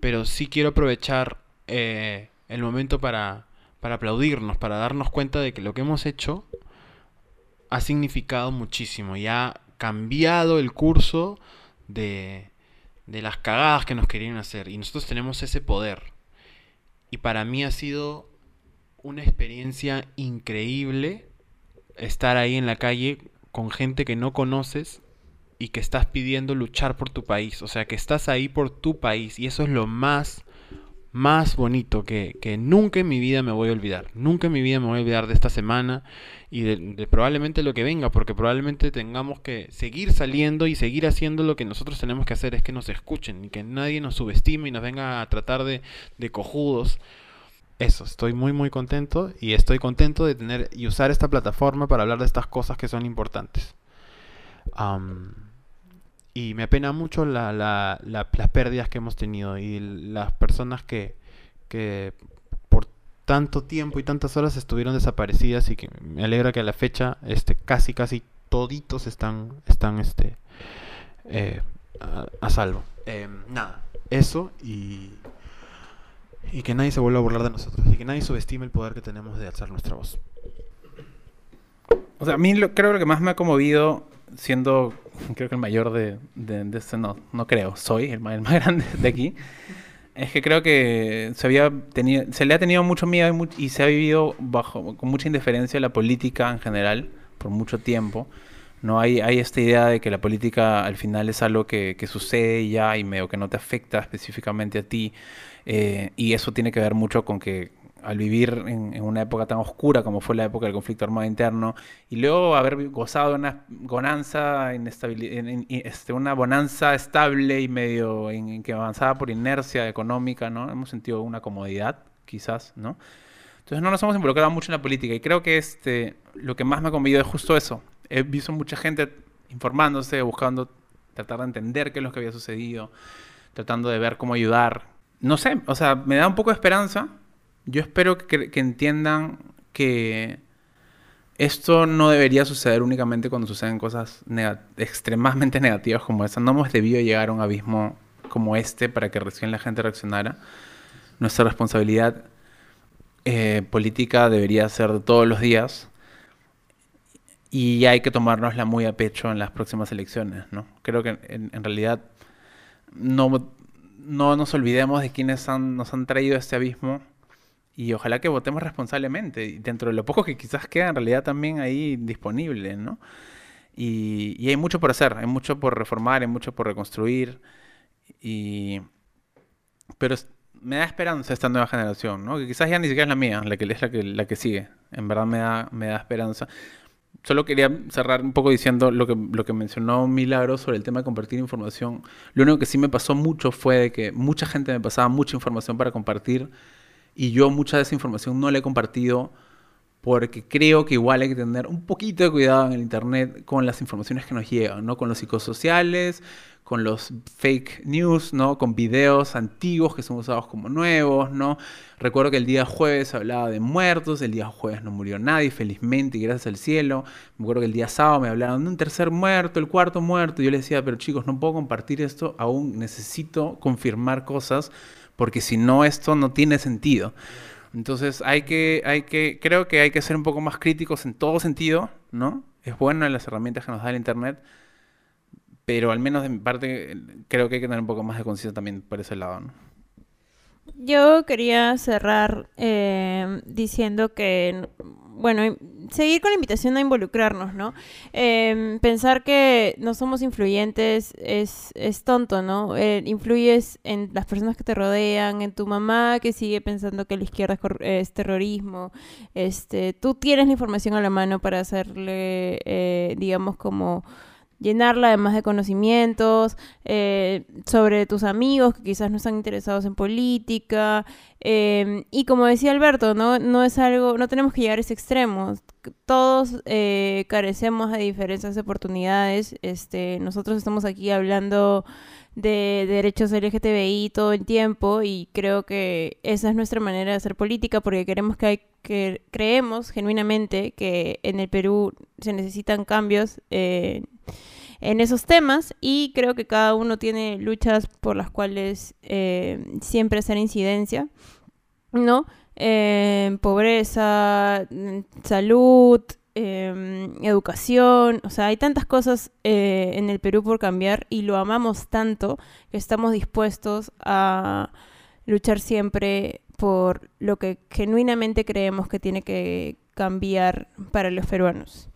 B: pero sí quiero aprovechar eh, el momento para, para aplaudirnos, para darnos cuenta de que lo que hemos hecho ha significado muchísimo y ha cambiado el curso de, de las cagadas que nos querían hacer. Y nosotros tenemos ese poder. Y para mí ha sido una experiencia increíble estar ahí en la calle con gente que no conoces y que estás pidiendo luchar por tu país. O sea, que estás ahí por tu país. Y eso es lo más, más bonito que, que nunca en mi vida me voy a olvidar. Nunca en mi vida me voy a olvidar de esta semana y de, de probablemente lo que venga, porque probablemente tengamos que seguir saliendo y seguir haciendo lo que nosotros tenemos que hacer, es que nos escuchen y que nadie nos subestime y nos venga a tratar de, de cojudos. Eso, estoy muy muy contento y estoy contento de tener y usar esta plataforma para hablar de estas cosas que son importantes. Am, y me apena mucho la- la- la- las pérdidas que hemos tenido y las personas que, que por tanto tiempo y tantas horas estuvieron desaparecidas y que me alegra que a la fecha este, casi casi toditos están, están este, eh, a, a salvo. Em, nada, eso y, y que nadie se vuelva a burlar de nosotros y que nadie subestime el poder que tenemos de alzar nuestra voz.
C: O sea, a mí lo- creo que lo que más me ha conmovido, siendo creo que el mayor de, de, de este, no, no creo, soy el, el más grande de aquí, es que creo que se, había tenido, se le ha tenido mucho miedo y, y se ha vivido bajo, con mucha indiferencia la política en general por mucho tiempo. No hay, hay esta idea de que la política al final es algo que, que sucede ya y medio que no te afecta específicamente a ti. Eh, y eso tiene que ver mucho con que al vivir en, en una época tan oscura como fue la época del conflicto armado interno y luego haber gozado de una bonanza, en- este, una bonanza estable y medio en, que avanzaba por inercia económica, ¿no? Hemos sentido una comodidad, quizás, ¿no? Entonces no nos hemos involucrado mucho en la política y creo que este, lo que más me ha conmovido es justo eso. He visto mucha gente informándose, buscando tratar de entender qué es lo que había sucedido, tratando de ver cómo ayudar. No sé, o sea, me da un poco de esperanza. Yo espero que, entiendan que esto no debería suceder únicamente cuando suceden cosas extremadamente negativas como esa. No hemos debido llegar a un abismo como este para que recién la gente reaccionara. Nuestra responsabilidad eh, política debería ser de todos los días y hay que tomárnosla muy a pecho en las próximas elecciones, ¿no? Creo que en, en realidad no, no nos olvidemos de quienes nos han traído a este abismo y ojalá que votemos responsablemente dentro de lo poco que quizás queda en realidad también ahí disponible, ¿no? Y, y hay mucho por hacer, hay mucho por reformar, hay mucho por reconstruir y... Pero me da esperanza esta nueva generación, ¿no? Que quizás ya ni siquiera es la mía, la que es la que, la que sigue. En verdad me da, me da esperanza. Solo quería cerrar un poco diciendo lo que, lo que mencionó Milagro sobre el tema de compartir información. Lo único que sí me pasó mucho fue de que mucha gente me pasaba mucha información para compartir y yo mucha de esa información no la he compartido porque creo que igual hay que tener un poquito de cuidado en el Internet con las informaciones que nos llegan, ¿no? Con los psicosociales, con los fake news, ¿no? Con videos antiguos que son usados como nuevos, ¿no? Recuerdo que el día jueves hablaba de muertos, el día jueves no murió nadie, felizmente, y gracias al cielo. Me acuerdo que el día sábado me hablaban de un tercer muerto, el cuarto muerto. Yo les decía, pero chicos, no puedo compartir esto, aún necesito confirmar cosas, porque si no, esto no tiene sentido. Entonces hay que, hay que, creo que hay que ser un poco más críticos en todo sentido, ¿no? Es bueno las herramientas que nos da el Internet, Pero al menos de mi parte, creo que hay que tener un poco más de conciencia también por ese lado, ¿no?
A: Yo quería cerrar eh, diciendo que, bueno, seguir con la invitación a involucrarnos, ¿no? Eh, pensar que no somos influyentes es, es tonto, ¿no? Eh, influyes en las personas que te rodean, en tu mamá que sigue pensando que la izquierda es, es terrorismo. Este, tú tienes la información a la mano para hacerle, eh, digamos, como llenarla además de conocimientos eh, sobre tus amigos que quizás no están interesados en política eh, y como decía Alberto no no es algo no tenemos que llegar a ese extremo. Todos eh, carecemos de diferentes oportunidades. Este nosotros estamos aquí hablando de derechos LGTBI todo el tiempo y creo que esa es nuestra manera de hacer política porque queremos que hay que creemos genuinamente que en el Perú se necesitan cambios eh, en esos temas y creo que cada uno tiene luchas por las cuales eh, siempre hacer incidencia, ¿no? Eh, pobreza, mm, salud, eh, educación, o sea, hay tantas cosas eh, en el Perú por cambiar y lo amamos tanto que estamos dispuestos a luchar siempre por lo que genuinamente creemos que tiene que cambiar para los peruanos.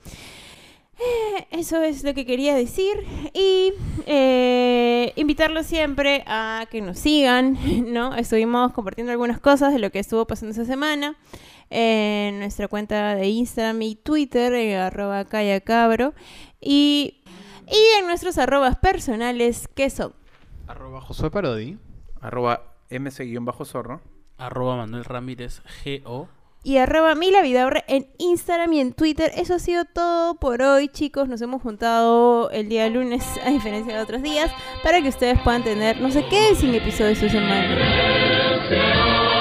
A: Eh, Eso es lo que quería decir y eh, invitarlos siempre a que nos sigan, ¿no? Estuvimos compartiendo algunas cosas de lo que estuvo pasando esa semana en nuestra cuenta de Instagram y Twitter, en arroba callacabro, y, y en nuestros arrobas personales que son
B: Arroba Josué Parodi.
C: Arroba mc-zorro.
D: Arroba Manuel Ramírez GO.
A: Y arroba milavidaurre en Instagram y en Twitter. Eso ha sido todo por hoy, chicos. Nos hemos juntado el día lunes, a diferencia de otros días, para que ustedes puedan tener, no sé qué, sin episodio esta semana.